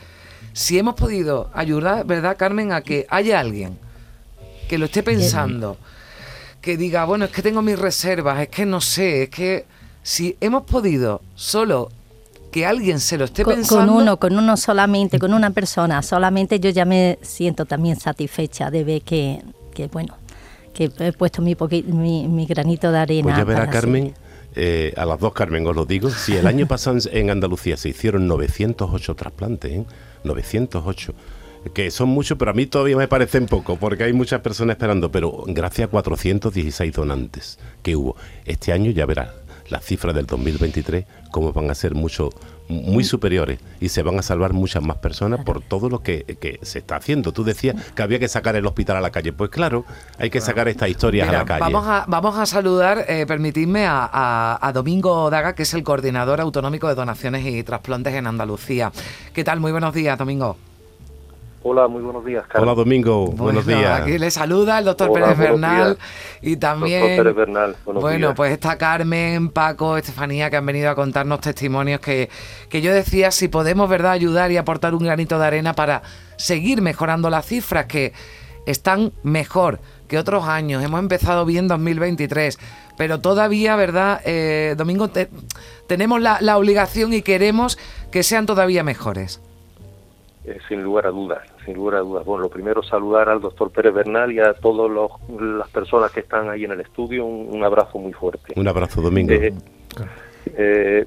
[SPEAKER 1] si hemos podido ayudar, ¿verdad, Carmen, a que haya alguien que lo esté pensando, que diga, bueno, es que tengo mis reservas, es que no sé, es que si hemos podido solo que alguien se lo esté pensando.
[SPEAKER 3] Con uno, con uno solamente, con una persona solamente, yo ya me siento también satisfecha de ver que, que bueno, que he puesto mi, mi, granito de arena.
[SPEAKER 2] Pues ya verá, Carmen, eh, a las dos Carmen os lo digo, si el año pasado en Andalucía se hicieron 908 trasplantes, ¿eh? 908 que son muchos, pero a mí todavía me parecen poco, porque hay muchas personas esperando, pero gracias a 416 donantes que hubo. Este año ya verá, las cifras del 2023 como van a ser mucho muy superiores y se van a salvar muchas más personas por todo lo que, se está haciendo. Tú decías que había que sacar el hospital a la calle. Pues claro, hay que sacar estas historias a la calle.
[SPEAKER 1] Vamos a, vamos a saludar, eh, permitidme, a, a, Domingo Daga, que es el coordinador autonómico de donaciones y trasplantes en Andalucía. ¿Qué tal? Muy buenos días, Domingo.
[SPEAKER 7] Hola, muy buenos días.
[SPEAKER 2] Hola, Domingo. buenos días.
[SPEAKER 1] Aquí le saluda el doctor Pérez Bernal y también.
[SPEAKER 7] Doctor Pérez Bernal.
[SPEAKER 1] bueno, pues está Carmen, Paco, Estefanía, que han venido a contarnos testimonios que, que yo decía si podemos, ¿verdad?, ayudar y aportar un granito de arena para seguir mejorando las cifras que están mejor que otros años. Hemos empezado bien 2023, pero todavía, ¿verdad, eh, Domingo? tenemos la, la obligación y queremos que sean todavía mejores.
[SPEAKER 7] Eh, sin lugar a dudas, sin lugar a dudas. Bueno, lo primero saludar al doctor Pérez Bernal y a todas las personas que están ahí en el estudio, un, abrazo muy fuerte.
[SPEAKER 2] Un abrazo, Domingo.
[SPEAKER 7] Eh, eh,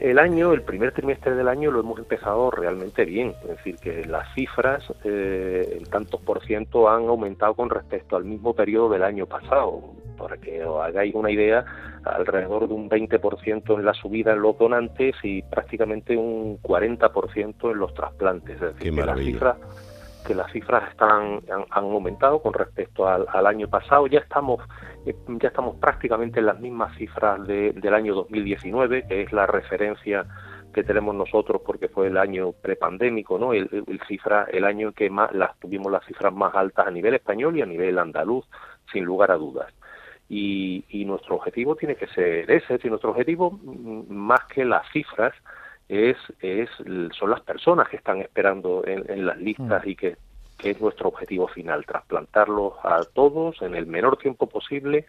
[SPEAKER 7] el, año, el primer trimestre del año lo hemos empezado realmente bien, es decir, que las cifras, eh, en tantos por ciento, han aumentado con respecto al mismo periodo del año pasado. Para que os hagáis una idea, alrededor de un 20% en la subida en los donantes y prácticamente un 40% en los trasplantes. Es decir, que las cifras que las cifras están han, aumentado con respecto al, año pasado. Ya estamos eh, ya estamos prácticamente en las mismas cifras del año 2019, que es la referencia que tenemos nosotros porque fue el año prepandémico, ¿no? El, cifra el año que más las tuvimos las cifras más altas a nivel español y a nivel andaluz, sin lugar a dudas. Y, y nuestro objetivo tiene que ser ese, nuestro objetivo más que las cifras es, es son las personas que están esperando en, las listas mm. y que, es nuestro objetivo final, trasplantarlos a todos en el menor tiempo posible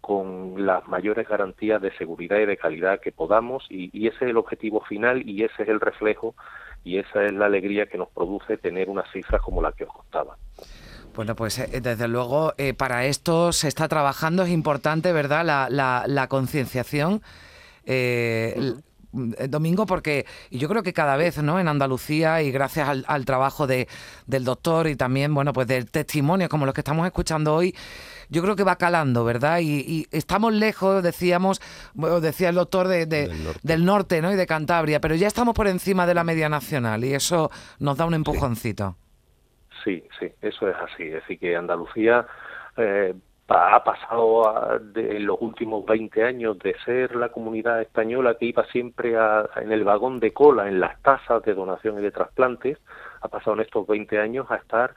[SPEAKER 7] con las mayores garantías de seguridad y de calidad que podamos y, y, ese es el objetivo final y ese es el reflejo y esa es la alegría que nos produce tener unas cifras como la que os contaba.
[SPEAKER 1] Bueno, pues eh, desde luego eh, para esto se está trabajando, es importante, ¿verdad? La, la, la concienciación. Eh, Domingo, porque yo creo que cada vez, ¿no? En Andalucía y gracias al, trabajo de, del doctor y también, bueno, pues del testimonio como los que estamos escuchando hoy, yo creo que va calando, ¿verdad? Y, estamos lejos, decíamos, decía el doctor, de, del, norte. ¿no? Y de Cantabria, pero ya estamos por encima de la media nacional y eso nos da un empujoncito.
[SPEAKER 7] Sí, sí, eso es así. Es decir, que Andalucía eh, ha pasado de, en los últimos 20 años de ser la comunidad española que iba siempre en el vagón de cola en las tasas de donación y de trasplantes, ha pasado en estos 20 años a estar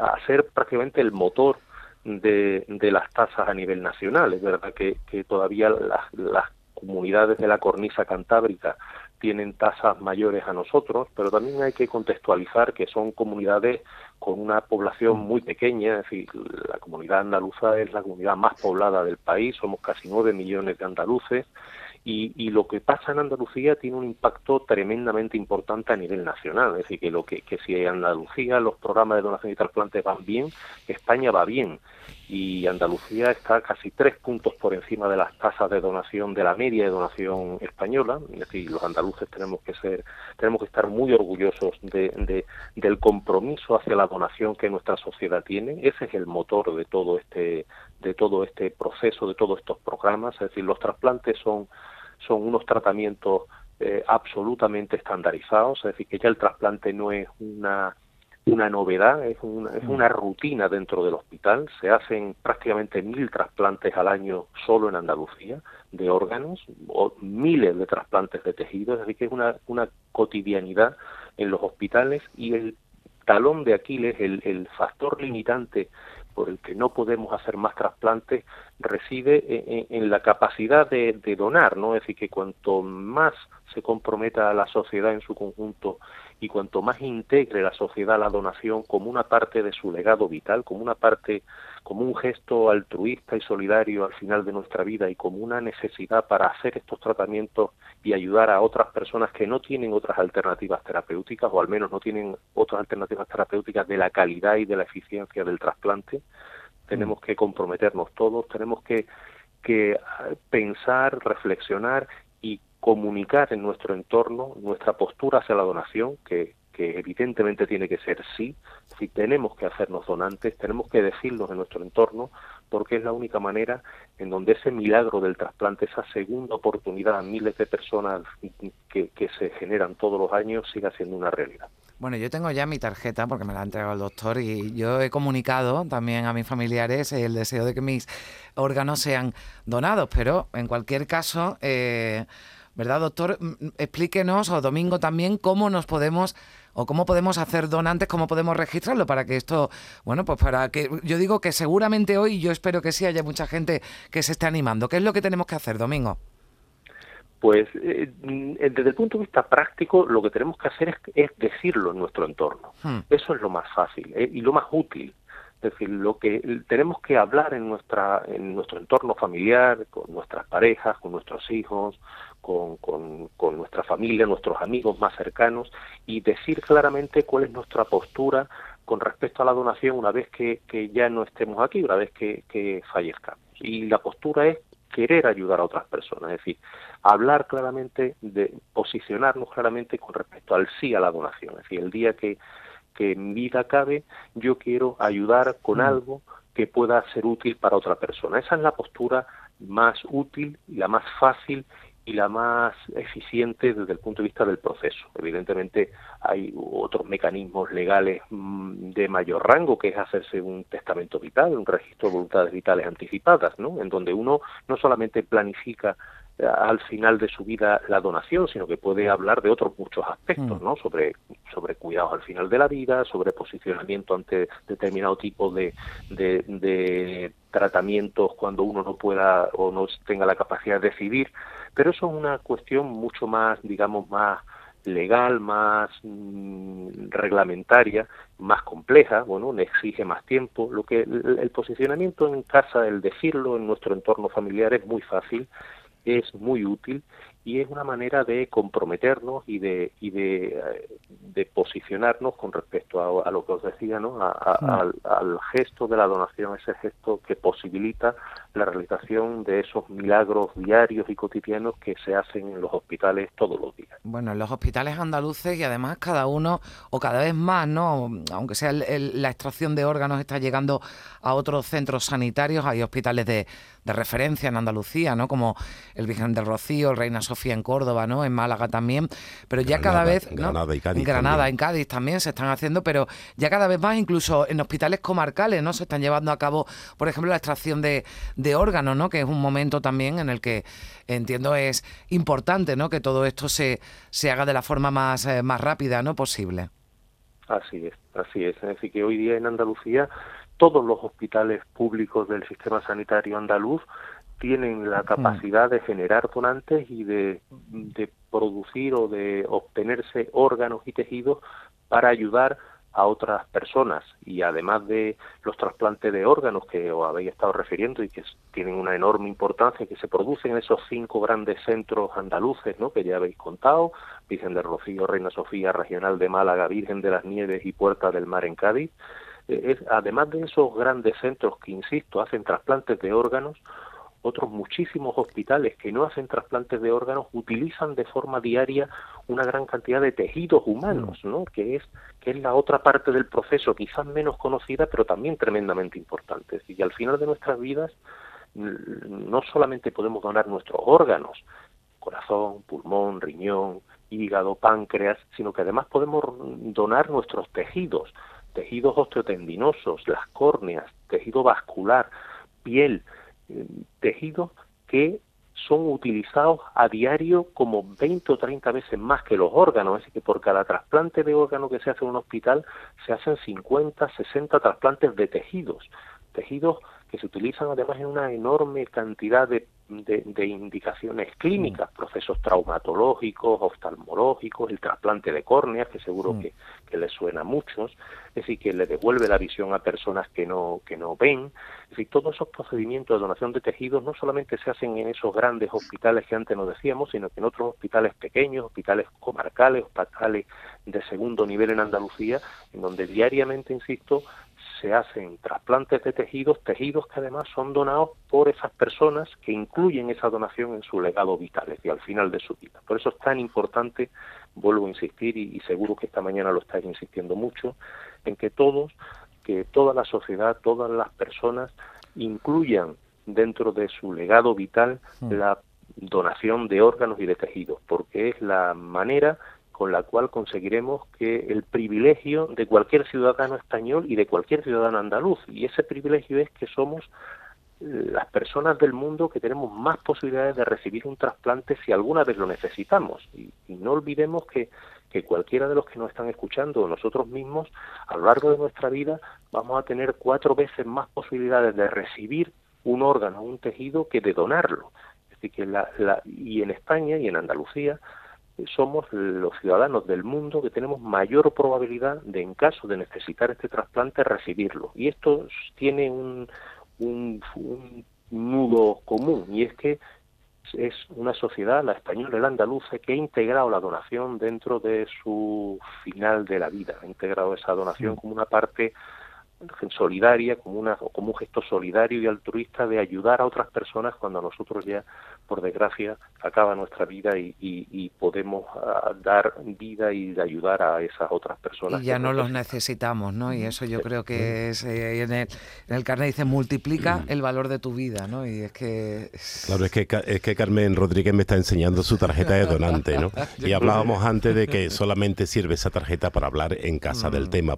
[SPEAKER 7] a ser prácticamente el motor de, de las tasas a nivel nacional. Es verdad que, todavía las comunidades de la cornisa cantábrica tienen tasas mayores a nosotros, pero también hay que contextualizar que son comunidades con una población muy pequeña, es decir, la comunidad andaluza es la comunidad más poblada del país, somos casi nueve millones de andaluces, y, lo que pasa en Andalucía tiene un impacto tremendamente importante a nivel nacional. Es decir, que, lo que, que si en Andalucía los programas de donación y trasplantes van bien, España va bien. Y Andalucía está casi tres puntos por encima de las tasas de donación de la media de donación española. Es decir, los andaluces tenemos que ser, tenemos que estar muy orgullosos de, del compromiso hacia la donación que nuestra sociedad tiene. Ese es el motor de todo este, de todo este proceso, de todos estos programas. Es decir, los trasplantes son, son unos tratamientos eh, absolutamente estandarizados, es decir, que ya el trasplante no es una una novedad, es una, es una rutina dentro del hospital. Se hacen prácticamente mil trasplantes al año solo en Andalucía de órganos, o miles de trasplantes de tejidos, así que es una, una cotidianidad en los hospitales y el talón de Aquiles, el, el factor limitante por el que no podemos hacer más trasplantes reside en, la capacidad de, de, donar, ¿no? Es decir, que cuanto más se comprometa a la sociedad en su conjunto y cuanto más integre la sociedad la donación como una parte de su legado vital, como una parte, como un gesto altruista y solidario al final de nuestra vida y como una necesidad para hacer estos tratamientos y ayudar a otras personas que no tienen otras alternativas terapéuticas o al menos no tienen otras alternativas terapéuticas de la calidad y de la eficiencia del trasplante, tenemos que comprometernos todos, tenemos que, que pensar, reflexionar y comunicar en nuestro entorno nuestra postura hacia la donación, que, evidentemente tiene que ser sí, si tenemos que hacernos donantes, tenemos que decirlo en nuestro entorno, porque es la única manera en donde ese milagro del trasplante, esa segunda oportunidad a miles de personas que, que se generan todos los años, siga siendo una realidad.
[SPEAKER 1] Bueno, yo tengo ya mi tarjeta porque me la ha entregado el doctor y yo he comunicado también a mis familiares el deseo de que mis órganos sean donados, pero en cualquier caso... Eh, ¿verdad, doctor? Explíquenos, o Domingo también, cómo nos podemos o cómo podemos hacer donantes, cómo podemos registrarlo para que esto, bueno, pues para que yo digo que seguramente hoy, yo espero que sí haya mucha gente que se esté animando. ¿Qué es lo que tenemos que hacer, Domingo?
[SPEAKER 7] Pues eh, desde el punto de vista práctico, lo que tenemos que hacer es, decirlo en nuestro entorno. Hmm. Eso es lo más fácil eh, y lo más útil. Es decir, lo que tenemos que hablar en nuestra en nuestro entorno familiar, con nuestras parejas, con nuestros hijos, con, con, nuestra familia, nuestros amigos más cercanos y decir claramente cuál es nuestra postura con respecto a la donación una vez que, que ya no estemos aquí, una vez que, que fallezcamos. Y la postura es querer ayudar a otras personas, es decir, hablar claramente, de posicionarnos claramente con respecto al sí a la donación, es decir, el día que que en vida cabe, yo quiero ayudar con mm. algo que pueda ser útil para otra persona. Esa es la postura más útil y la más fácil y la más eficiente desde el punto de vista del proceso. Evidentemente hay otros mecanismos legales mm, de mayor rango, que es hacerse un testamento vital, un registro de voluntades vitales anticipadas, ¿no? En donde uno no solamente planifica al final de su vida la donación, sino que puede hablar de otros muchos aspectos, mm. ¿no? Sobre, sobre cuidados al final de la vida, sobre posicionamiento ante determinado tipo de, de, tratamientos cuando uno no pueda o no tenga la capacidad de decidir, pero eso es una cuestión mucho más, digamos, más legal, más mm, reglamentaria, más compleja, bueno, exige más tiempo. Lo que el, el, posicionamiento en casa, el decirlo en nuestro entorno familiar es muy fácil es muy útil y es una manera de comprometernos y de y de, de posicionarnos con respecto a, lo que os decía no al, al, gesto de la donación ese gesto que posibilita la realización de esos milagros diarios y cotidianos que se hacen en los hospitales todos los días.
[SPEAKER 1] Bueno en los hospitales andaluces y además cada uno o cada vez más no aunque sea la extracción de órganos está llegando a otros centros sanitarios. Hay hospitales de, de referencia en Andalucía no como el Virgen del Rocío el Reina Sofía en Córdoba, ¿no? En Málaga también, pero ya cada vez...
[SPEAKER 2] Granada y Cádiz.
[SPEAKER 1] En Granada, en Cádiz también se están haciendo, pero ya cada vez más, incluso en hospitales comarcales, ¿no? Se están llevando a cabo, por ejemplo, la extracción de, de órganos, ¿no? Que es un momento también en el que entiendo es importante, ¿no? Que todo esto se, se haga de la forma más, eh, más rápida, ¿no? Posible.
[SPEAKER 7] Así es, así es. Es decir, que hoy día en Andalucía todos los hospitales públicos del sistema sanitario andaluz tienen la capacidad de generar donantes y de, producir o de obtenerse órganos y tejidos para ayudar a otras personas. Y además de los trasplantes de órganos que os habéis estado refiriendo y que tienen una enorme importancia que se producen en esos cinco grandes centros andaluces ¿no? que ya habéis contado Virgen de Rocío, Reina Sofía, Regional de Málaga, Virgen de las Nieves y Puerta del Mar en Cádiz. Eh, es, además de esos grandes centros que, insisto, hacen trasplantes de órganos, otros muchísimos hospitales que no hacen trasplantes de órganos utilizan de forma diaria una gran cantidad de tejidos humanos, ¿no? que es que es la otra parte del proceso, quizás menos conocida, pero también tremendamente importante. Y al final de nuestras vidas no solamente podemos donar nuestros órganos, corazón, pulmón, riñón, hígado, páncreas, sino que además podemos donar nuestros tejidos, tejidos osteotendinosos, las córneas, tejido vascular, piel, tejidos que son utilizados a diario como 20 o 30 veces más que los órganos, así que por cada trasplante de órgano que se hace en un hospital se hacen 50, 60 trasplantes de tejidos, tejidos que se utilizan además en una enorme cantidad de, de, indicaciones clínicas, mm. procesos traumatológicos, oftalmológicos, el trasplante de córneas, que seguro mm. que, que les suena a muchos, es decir, que le devuelve la visión a personas que no, que no ven. Es decir, todos esos procedimientos de donación de tejidos no solamente se hacen en esos grandes hospitales que antes nos decíamos, sino que en otros hospitales pequeños, hospitales comarcales, hospitales de segundo nivel en Andalucía, en donde diariamente, insisto, se hacen trasplantes de tejidos, tejidos que además son donados por esas personas que incluyen esa donación en su legado vital, y al final de su vida. Por eso es tan importante, vuelvo a insistir, y, seguro que esta mañana lo estáis insistiendo mucho, en que todos, que toda la sociedad, todas las personas incluyan dentro de su legado vital mm. la donación de órganos y de tejidos, porque es la manera con la cual conseguiremos que el privilegio de cualquier ciudadano español y de cualquier ciudadano andaluz, y ese privilegio es que somos las personas del mundo que tenemos más posibilidades de recibir un trasplante si alguna vez lo necesitamos. Y, no olvidemos que, que, cualquiera de los que nos están escuchando, nosotros mismos, a lo largo de nuestra vida, vamos a tener cuatro veces más posibilidades de recibir un órgano, un tejido, que de donarlo. Es que la, la, y en España y en Andalucía somos los ciudadanos del mundo que tenemos mayor probabilidad de, en caso de necesitar este trasplante, recibirlo. Y esto tiene un, un, nudo común, y es que es una sociedad, la española y la andaluza, que ha integrado la donación dentro de su final de la vida, ha integrado esa donación como una parte solidaria, como, una, como un gesto solidario y altruista de ayudar a otras personas cuando a nosotros ya, por desgracia, acaba nuestra vida y, podemos ah, dar vida y ayudar a esas otras personas.
[SPEAKER 1] Y ya no los necesitamos, ¿no? Y eso yo creo que es, eh, en, el, en el carnet dice, multiplica mm. el valor de tu vida, ¿no? Y es que...
[SPEAKER 2] Claro, es que, es que Carmen Rodríguez me está enseñando su tarjeta de donante, ¿no? Y hablábamos antes de que solamente sirve esa tarjeta para hablar en casa del mm, tema,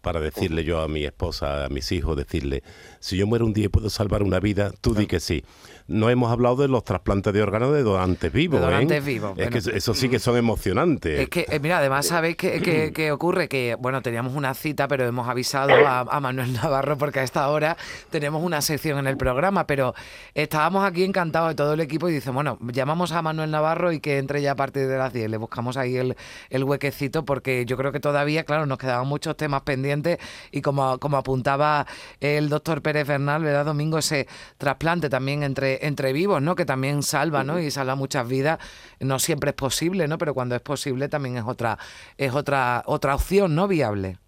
[SPEAKER 2] para decirle yo a mi esposa, a mis hijos, decirle, si yo muero un día y puedo salvar una vida, tú di que sí no hemos hablado de los trasplantes de órganos de donantes vivos.
[SPEAKER 1] donantes vivos.
[SPEAKER 2] Es que eso sí que son emocionantes.
[SPEAKER 1] Es que, eh, mira, además, ¿sabéis qué, ocurre? Que, bueno, teníamos una cita, pero hemos avisado a, Manuel Navarro porque a esta hora tenemos una sección en el programa, pero estábamos aquí encantados de todo el equipo y dice, bueno, llamamos a Manuel Navarro y que entre ya a partir de las 10. Le buscamos ahí el, el huequecito porque yo creo que todavía, claro, nos quedaban muchos temas pendientes y como, como apuntaba el doctor Pérez Bernal, ¿verdad, Domingo? Ese trasplante también entre entre, vivos, ¿no? Que también salva, ¿no? Y salva muchas vidas. No siempre es posible, ¿no? Pero cuando es posible también es otra, es otra, otra opción, ¿no? Viable.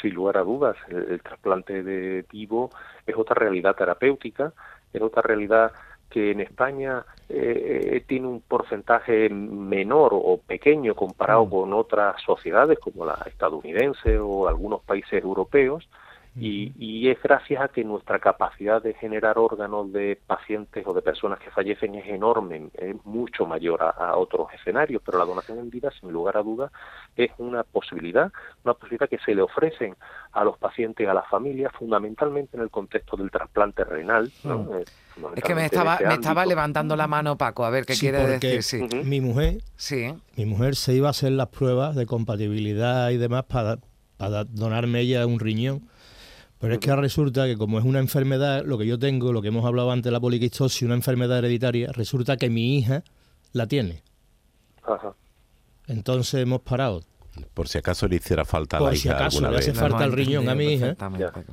[SPEAKER 7] Sin lugar a dudas, el, trasplante de vivo es otra realidad terapéutica, es otra realidad que en España eh, eh, tiene un porcentaje menor o pequeño comparado mm. con otras sociedades como la estadounidense o algunos países europeos, y, es gracias a que nuestra capacidad de generar órganos de pacientes o de personas que fallecen es enorme, es mucho mayor a, otros escenarios, pero la donación en vida, sin lugar a dudas, es una posibilidad, una posibilidad que se le ofrecen a los pacientes, a las familias, fundamentalmente en el contexto del trasplante renal.
[SPEAKER 1] Mm. Eh, es que me estaba, me estaba levantando la mano, Paco, a ver qué quiere decir.
[SPEAKER 4] Sí. Mi mujer, sí. mi mujer se iba a hacer las pruebas de compatibilidad y demás para, para donarme ella un riñón pero es que resulta que como es una enfermedad, lo que yo tengo, lo que hemos hablado antes, la poliquistosis, una enfermedad hereditaria, resulta que mi hija la tiene. Ajá. Entonces hemos parado.
[SPEAKER 2] Por si acaso le hiciera falta a
[SPEAKER 4] la Por si acaso le hace falta el riñón a mi hija,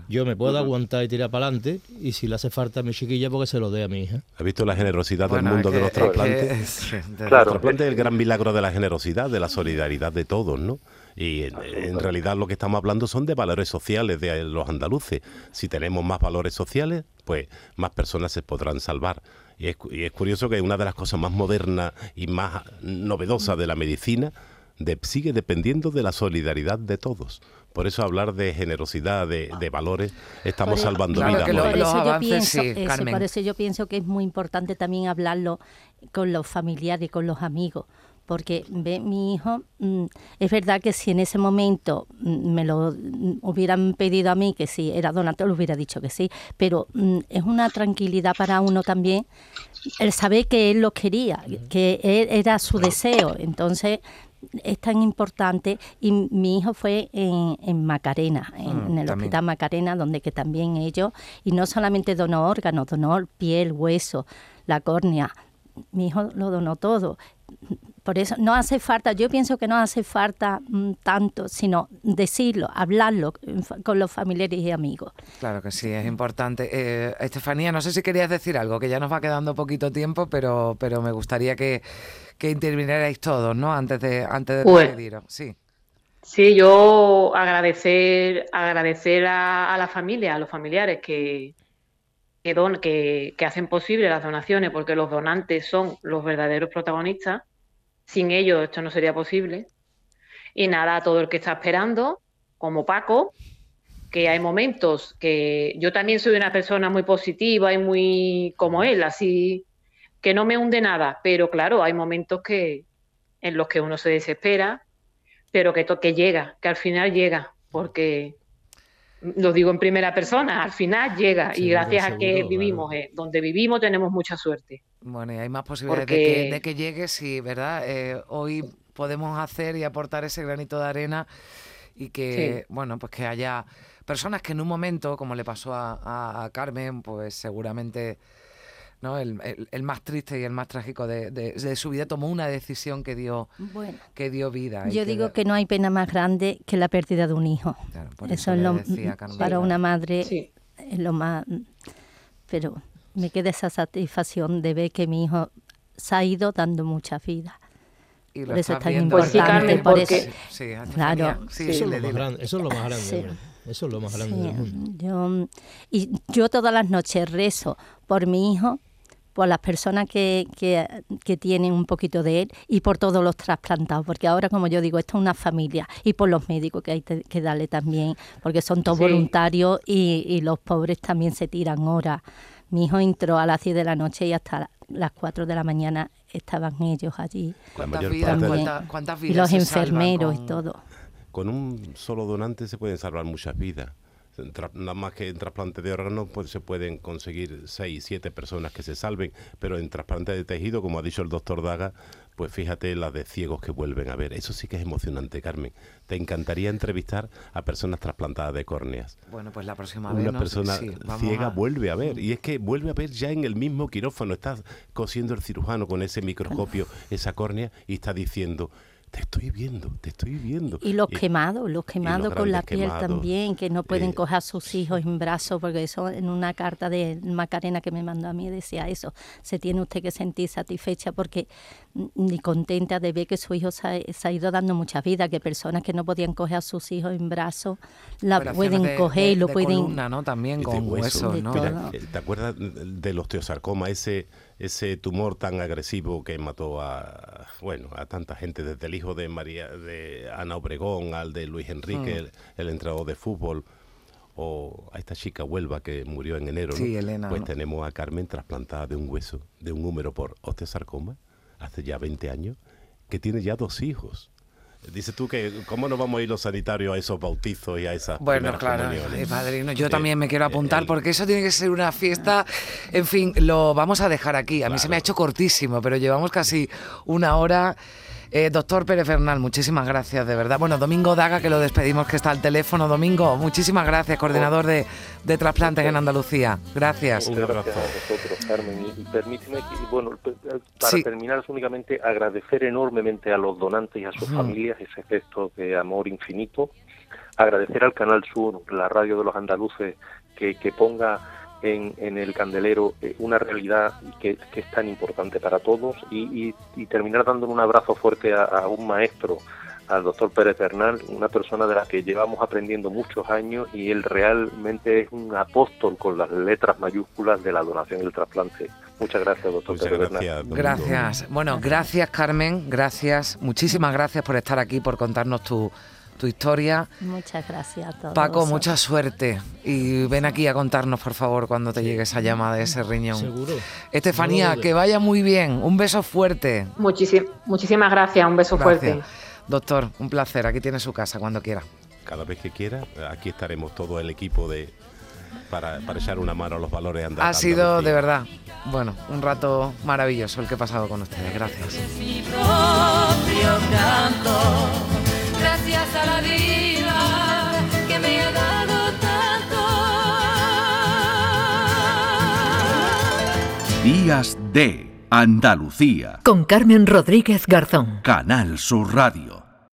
[SPEAKER 4] yo me puedo aguantar y tirar para adelante, y si le hace falta a mi chiquilla, porque se lo dé a mi hija.
[SPEAKER 2] ¿Has visto la generosidad del mundo de los trasplantes? claro. Los trasplantes es el gran milagro de la generosidad, de la solidaridad de todos, ¿no? Y en, en, realidad lo que estamos hablando son de valores sociales de los andaluces. Si tenemos más valores sociales, pues más personas se podrán salvar. Y es, y es curioso que una de las cosas más modernas y más novedosas de la medicina de, sigue dependiendo de la solidaridad de todos. Por eso hablar de generosidad, de, de valores, estamos salvando
[SPEAKER 1] Claro
[SPEAKER 2] vidas.
[SPEAKER 1] que lo- los avances,
[SPEAKER 3] pienso,
[SPEAKER 1] sí,
[SPEAKER 3] eso,
[SPEAKER 1] Carmen.
[SPEAKER 3] por eso yo pienso que es muy importante también hablarlo con los familiares, con los amigos. Porque ve, mi hijo, mm, es verdad que si en ese momento mm, me lo mm, hubieran pedido a mí, que si era donante, lo hubiera dicho que sí. Pero es una tranquilidad para uno también el saber que él lo quería, que él era su deseo. Entonces es tan importante y mi hijo fue en, en Macarena, en,
[SPEAKER 1] Mm,
[SPEAKER 3] en el
[SPEAKER 1] también.
[SPEAKER 3] hospital Macarena, donde que también ellos, y no solamente donó órganos, donó piel, hueso, la córnea. Mi hijo lo donó todo. Por eso no hace falta, yo pienso que no hace falta mm, tanto, sino decirlo, hablarlo con los familiares y amigos.
[SPEAKER 1] Claro que sí, es importante. Eh, Estefanía, no sé si querías decir algo, que ya nos va quedando poquito tiempo, pero, pero me gustaría que, que intervinierais todos, ¿no? Antes de, antes de
[SPEAKER 5] Pues-
[SPEAKER 1] decidiros. Sí.
[SPEAKER 5] Sí, yo agradecer, agradecer a, a la familia, a los familiares que, que, don- que, que hacen posible las donaciones, porque los donantes son los verdaderos protagonistas. Sin ellos esto no sería posible. Y nada, todo el que está esperando, como Paco, que hay momentos que yo también soy una persona muy positiva y muy como él, así que no me hunde nada, pero claro, hay momentos que en los que uno se desespera, pero que, to- que llega, que al final llega, porque lo digo en primera persona, al final llega y
[SPEAKER 4] Seguro,
[SPEAKER 5] gracias a que vivimos, eh, donde vivimos tenemos mucha suerte.
[SPEAKER 1] Bueno, y hay más posibilidades de, que, de que llegue, sí, ¿verdad? Eh, hoy podemos hacer y aportar ese granito de arena y que, bueno, pues que haya personas que en un momento, como le pasó a, a- a Carmen, pues seguramente, ¿no? El, el- el más triste y el más trágico de, de- de su vida tomó una decisión que dio,
[SPEAKER 3] Bueno,
[SPEAKER 1] que dio vida.
[SPEAKER 3] yo digo que no hay pena más grande que la pérdida de un hijo.
[SPEAKER 1] Claro, por
[SPEAKER 3] Eso
[SPEAKER 1] le
[SPEAKER 3] es lo, para una madre
[SPEAKER 5] Sí.
[SPEAKER 3] es lo más... Pero me queda esa satisfacción de ver que mi hijo se ha ido dando mucha vida.
[SPEAKER 1] Y lo
[SPEAKER 3] por eso es tan importante,
[SPEAKER 5] Carmen,
[SPEAKER 3] por
[SPEAKER 5] porque-
[SPEAKER 3] eso...
[SPEAKER 1] Sí,
[SPEAKER 3] Claro.
[SPEAKER 1] sí,
[SPEAKER 5] Sí.
[SPEAKER 4] Eso, es lo más grande, eso es lo más grande. Eso es lo más grande
[SPEAKER 3] Sí,
[SPEAKER 4] del mundo.
[SPEAKER 3] yo, y yo todas las noches rezo por mi hijo, por las personas que, que, que tienen un poquito de él y por todos los trasplantados, porque ahora, como yo digo, esto es una familia y por los médicos que hay que darle también, porque son todos
[SPEAKER 5] Sí.
[SPEAKER 3] voluntarios y, y los pobres también se tiran horas. Mi hijo entró a las 10 de la noche y hasta la- las 4 de la mañana estaban ellos allí.
[SPEAKER 1] ¿Cuántas vidas,
[SPEAKER 2] de-
[SPEAKER 1] cuántas- cuántas
[SPEAKER 3] Y
[SPEAKER 1] vidas
[SPEAKER 3] los enfermeros
[SPEAKER 1] con-
[SPEAKER 3] y todo.
[SPEAKER 2] Con un solo donante se pueden salvar muchas vidas. Nada más que en trasplante de órganos pues, se pueden conseguir 6, 7 personas que se salven, pero en trasplante de tejido, como ha dicho el doctor Daga, pues fíjate las de ciegos que vuelven a ver. Eso sí que es emocionante, Carmen. Te encantaría entrevistar a personas trasplantadas de córneas.
[SPEAKER 1] Bueno, pues la próxima
[SPEAKER 2] Una
[SPEAKER 1] vez. ¿no?
[SPEAKER 2] persona
[SPEAKER 1] Sí,
[SPEAKER 2] ciega
[SPEAKER 1] a-
[SPEAKER 2] vuelve a ver. Y es que vuelve a ver ya en el mismo quirófano. Está cosiendo el cirujano con ese microscopio, esa córnea, y está diciendo, te estoy viendo, te estoy viendo.
[SPEAKER 3] Y los
[SPEAKER 2] Y-
[SPEAKER 3] quemados, los quemados con la piel
[SPEAKER 2] quemados,
[SPEAKER 3] también, que no pueden
[SPEAKER 2] eh,
[SPEAKER 3] coger a sus hijos en brazos, porque eso en una carta de Macarena que me mandó a mí decía eso, se tiene usted que sentir satisfecha porque ni contenta de ver que su hijo se ha, se ha ido dando mucha vida, que personas que no podían coger a sus hijos en brazos la pueden
[SPEAKER 1] de-
[SPEAKER 3] coger
[SPEAKER 1] de-
[SPEAKER 3] y lo
[SPEAKER 1] de
[SPEAKER 3] pueden...
[SPEAKER 1] columna, ¿no? También con
[SPEAKER 2] hueso.
[SPEAKER 1] huesos,
[SPEAKER 3] De
[SPEAKER 1] ¿no?
[SPEAKER 2] Mira, eh, ¿te acuerdas del osteosarcoma, ese, ese tumor tan agresivo que mató a, bueno, a tanta gente, desde el hijo de María, de Ana Obregón, al de Luis Enrique,
[SPEAKER 1] Mm.
[SPEAKER 2] el, el entrenador de fútbol, o a esta chica Huelva que murió en enero, ¿no?
[SPEAKER 1] Sí, Elena,
[SPEAKER 2] Pues
[SPEAKER 1] ¿no?
[SPEAKER 2] tenemos a Carmen trasplantada de un hueso, de un húmero por osteosarcoma, hace ya 20 años, que tiene ya dos hijos. Dices tú que, ¿cómo no vamos a ir los sanitarios a esos bautizos y a esas
[SPEAKER 1] Bueno, claro, eh, padrino, yo
[SPEAKER 2] Eh,
[SPEAKER 1] también me quiero
[SPEAKER 2] eh,
[SPEAKER 1] apuntar
[SPEAKER 2] el-
[SPEAKER 1] porque eso tiene que ser una fiesta. En fin, lo vamos a dejar aquí. A mí se me ha hecho cortísimo, pero llevamos casi una hora. Eh, doctor Pérez Bernal, muchísimas gracias, de verdad. Bueno, Domingo Daga, que lo despedimos, que está al teléfono. Domingo, muchísimas gracias, coordinador de, de trasplantes en Andalucía. Gracias.
[SPEAKER 7] Muchas gracias a vosotros, Carmen. Y, y permíteme, que, bueno, eh, para
[SPEAKER 1] Sí.
[SPEAKER 7] terminar únicamente agradecer enormemente a los donantes y a sus familias ese gesto de amor infinito. Agradecer al Canal Sur, la radio de los andaluces, que, que ponga en, en el candelero eh, una realidad que, que es tan importante para todos y, y- y terminar dándole un abrazo fuerte a, a un maestro, al doctor Pérez Bernal, una persona de la que llevamos aprendiendo muchos años y él realmente es un apóstol con las letras mayúsculas de la donación y el trasplante. Muchas gracias, doctor Pérez Bernal.
[SPEAKER 1] Gracias. Bueno, gracias Carmen, gracias, muchísimas gracias por estar aquí, por contarnos tu, tu historia.
[SPEAKER 3] Muchas gracias a todos.
[SPEAKER 1] Paco,
[SPEAKER 3] vosotros.
[SPEAKER 1] mucha suerte y ven aquí a contarnos, por favor, cuando te llegue esa llamada de ese riñón.
[SPEAKER 4] Seguro.
[SPEAKER 1] Estefanía, que vaya muy bien. Un beso fuerte.
[SPEAKER 5] Muchísim- muchísimas gracias, un beso
[SPEAKER 1] Gracias.
[SPEAKER 5] fuerte.
[SPEAKER 1] Doctor, un placer. Aquí tiene su casa cuando quiera.
[SPEAKER 2] Cada vez que quiera, aquí estaremos todo el equipo de para, para echar una mano a los valores andar.
[SPEAKER 1] Ha sido de verdad, bueno, un rato maravilloso el que he pasado con ustedes. Gracias.
[SPEAKER 8] Gracias a la vida que me ha dado tanto.
[SPEAKER 9] Días de Andalucía.
[SPEAKER 10] Con Carmen Rodríguez Garzón.
[SPEAKER 9] Canal Sur Radio.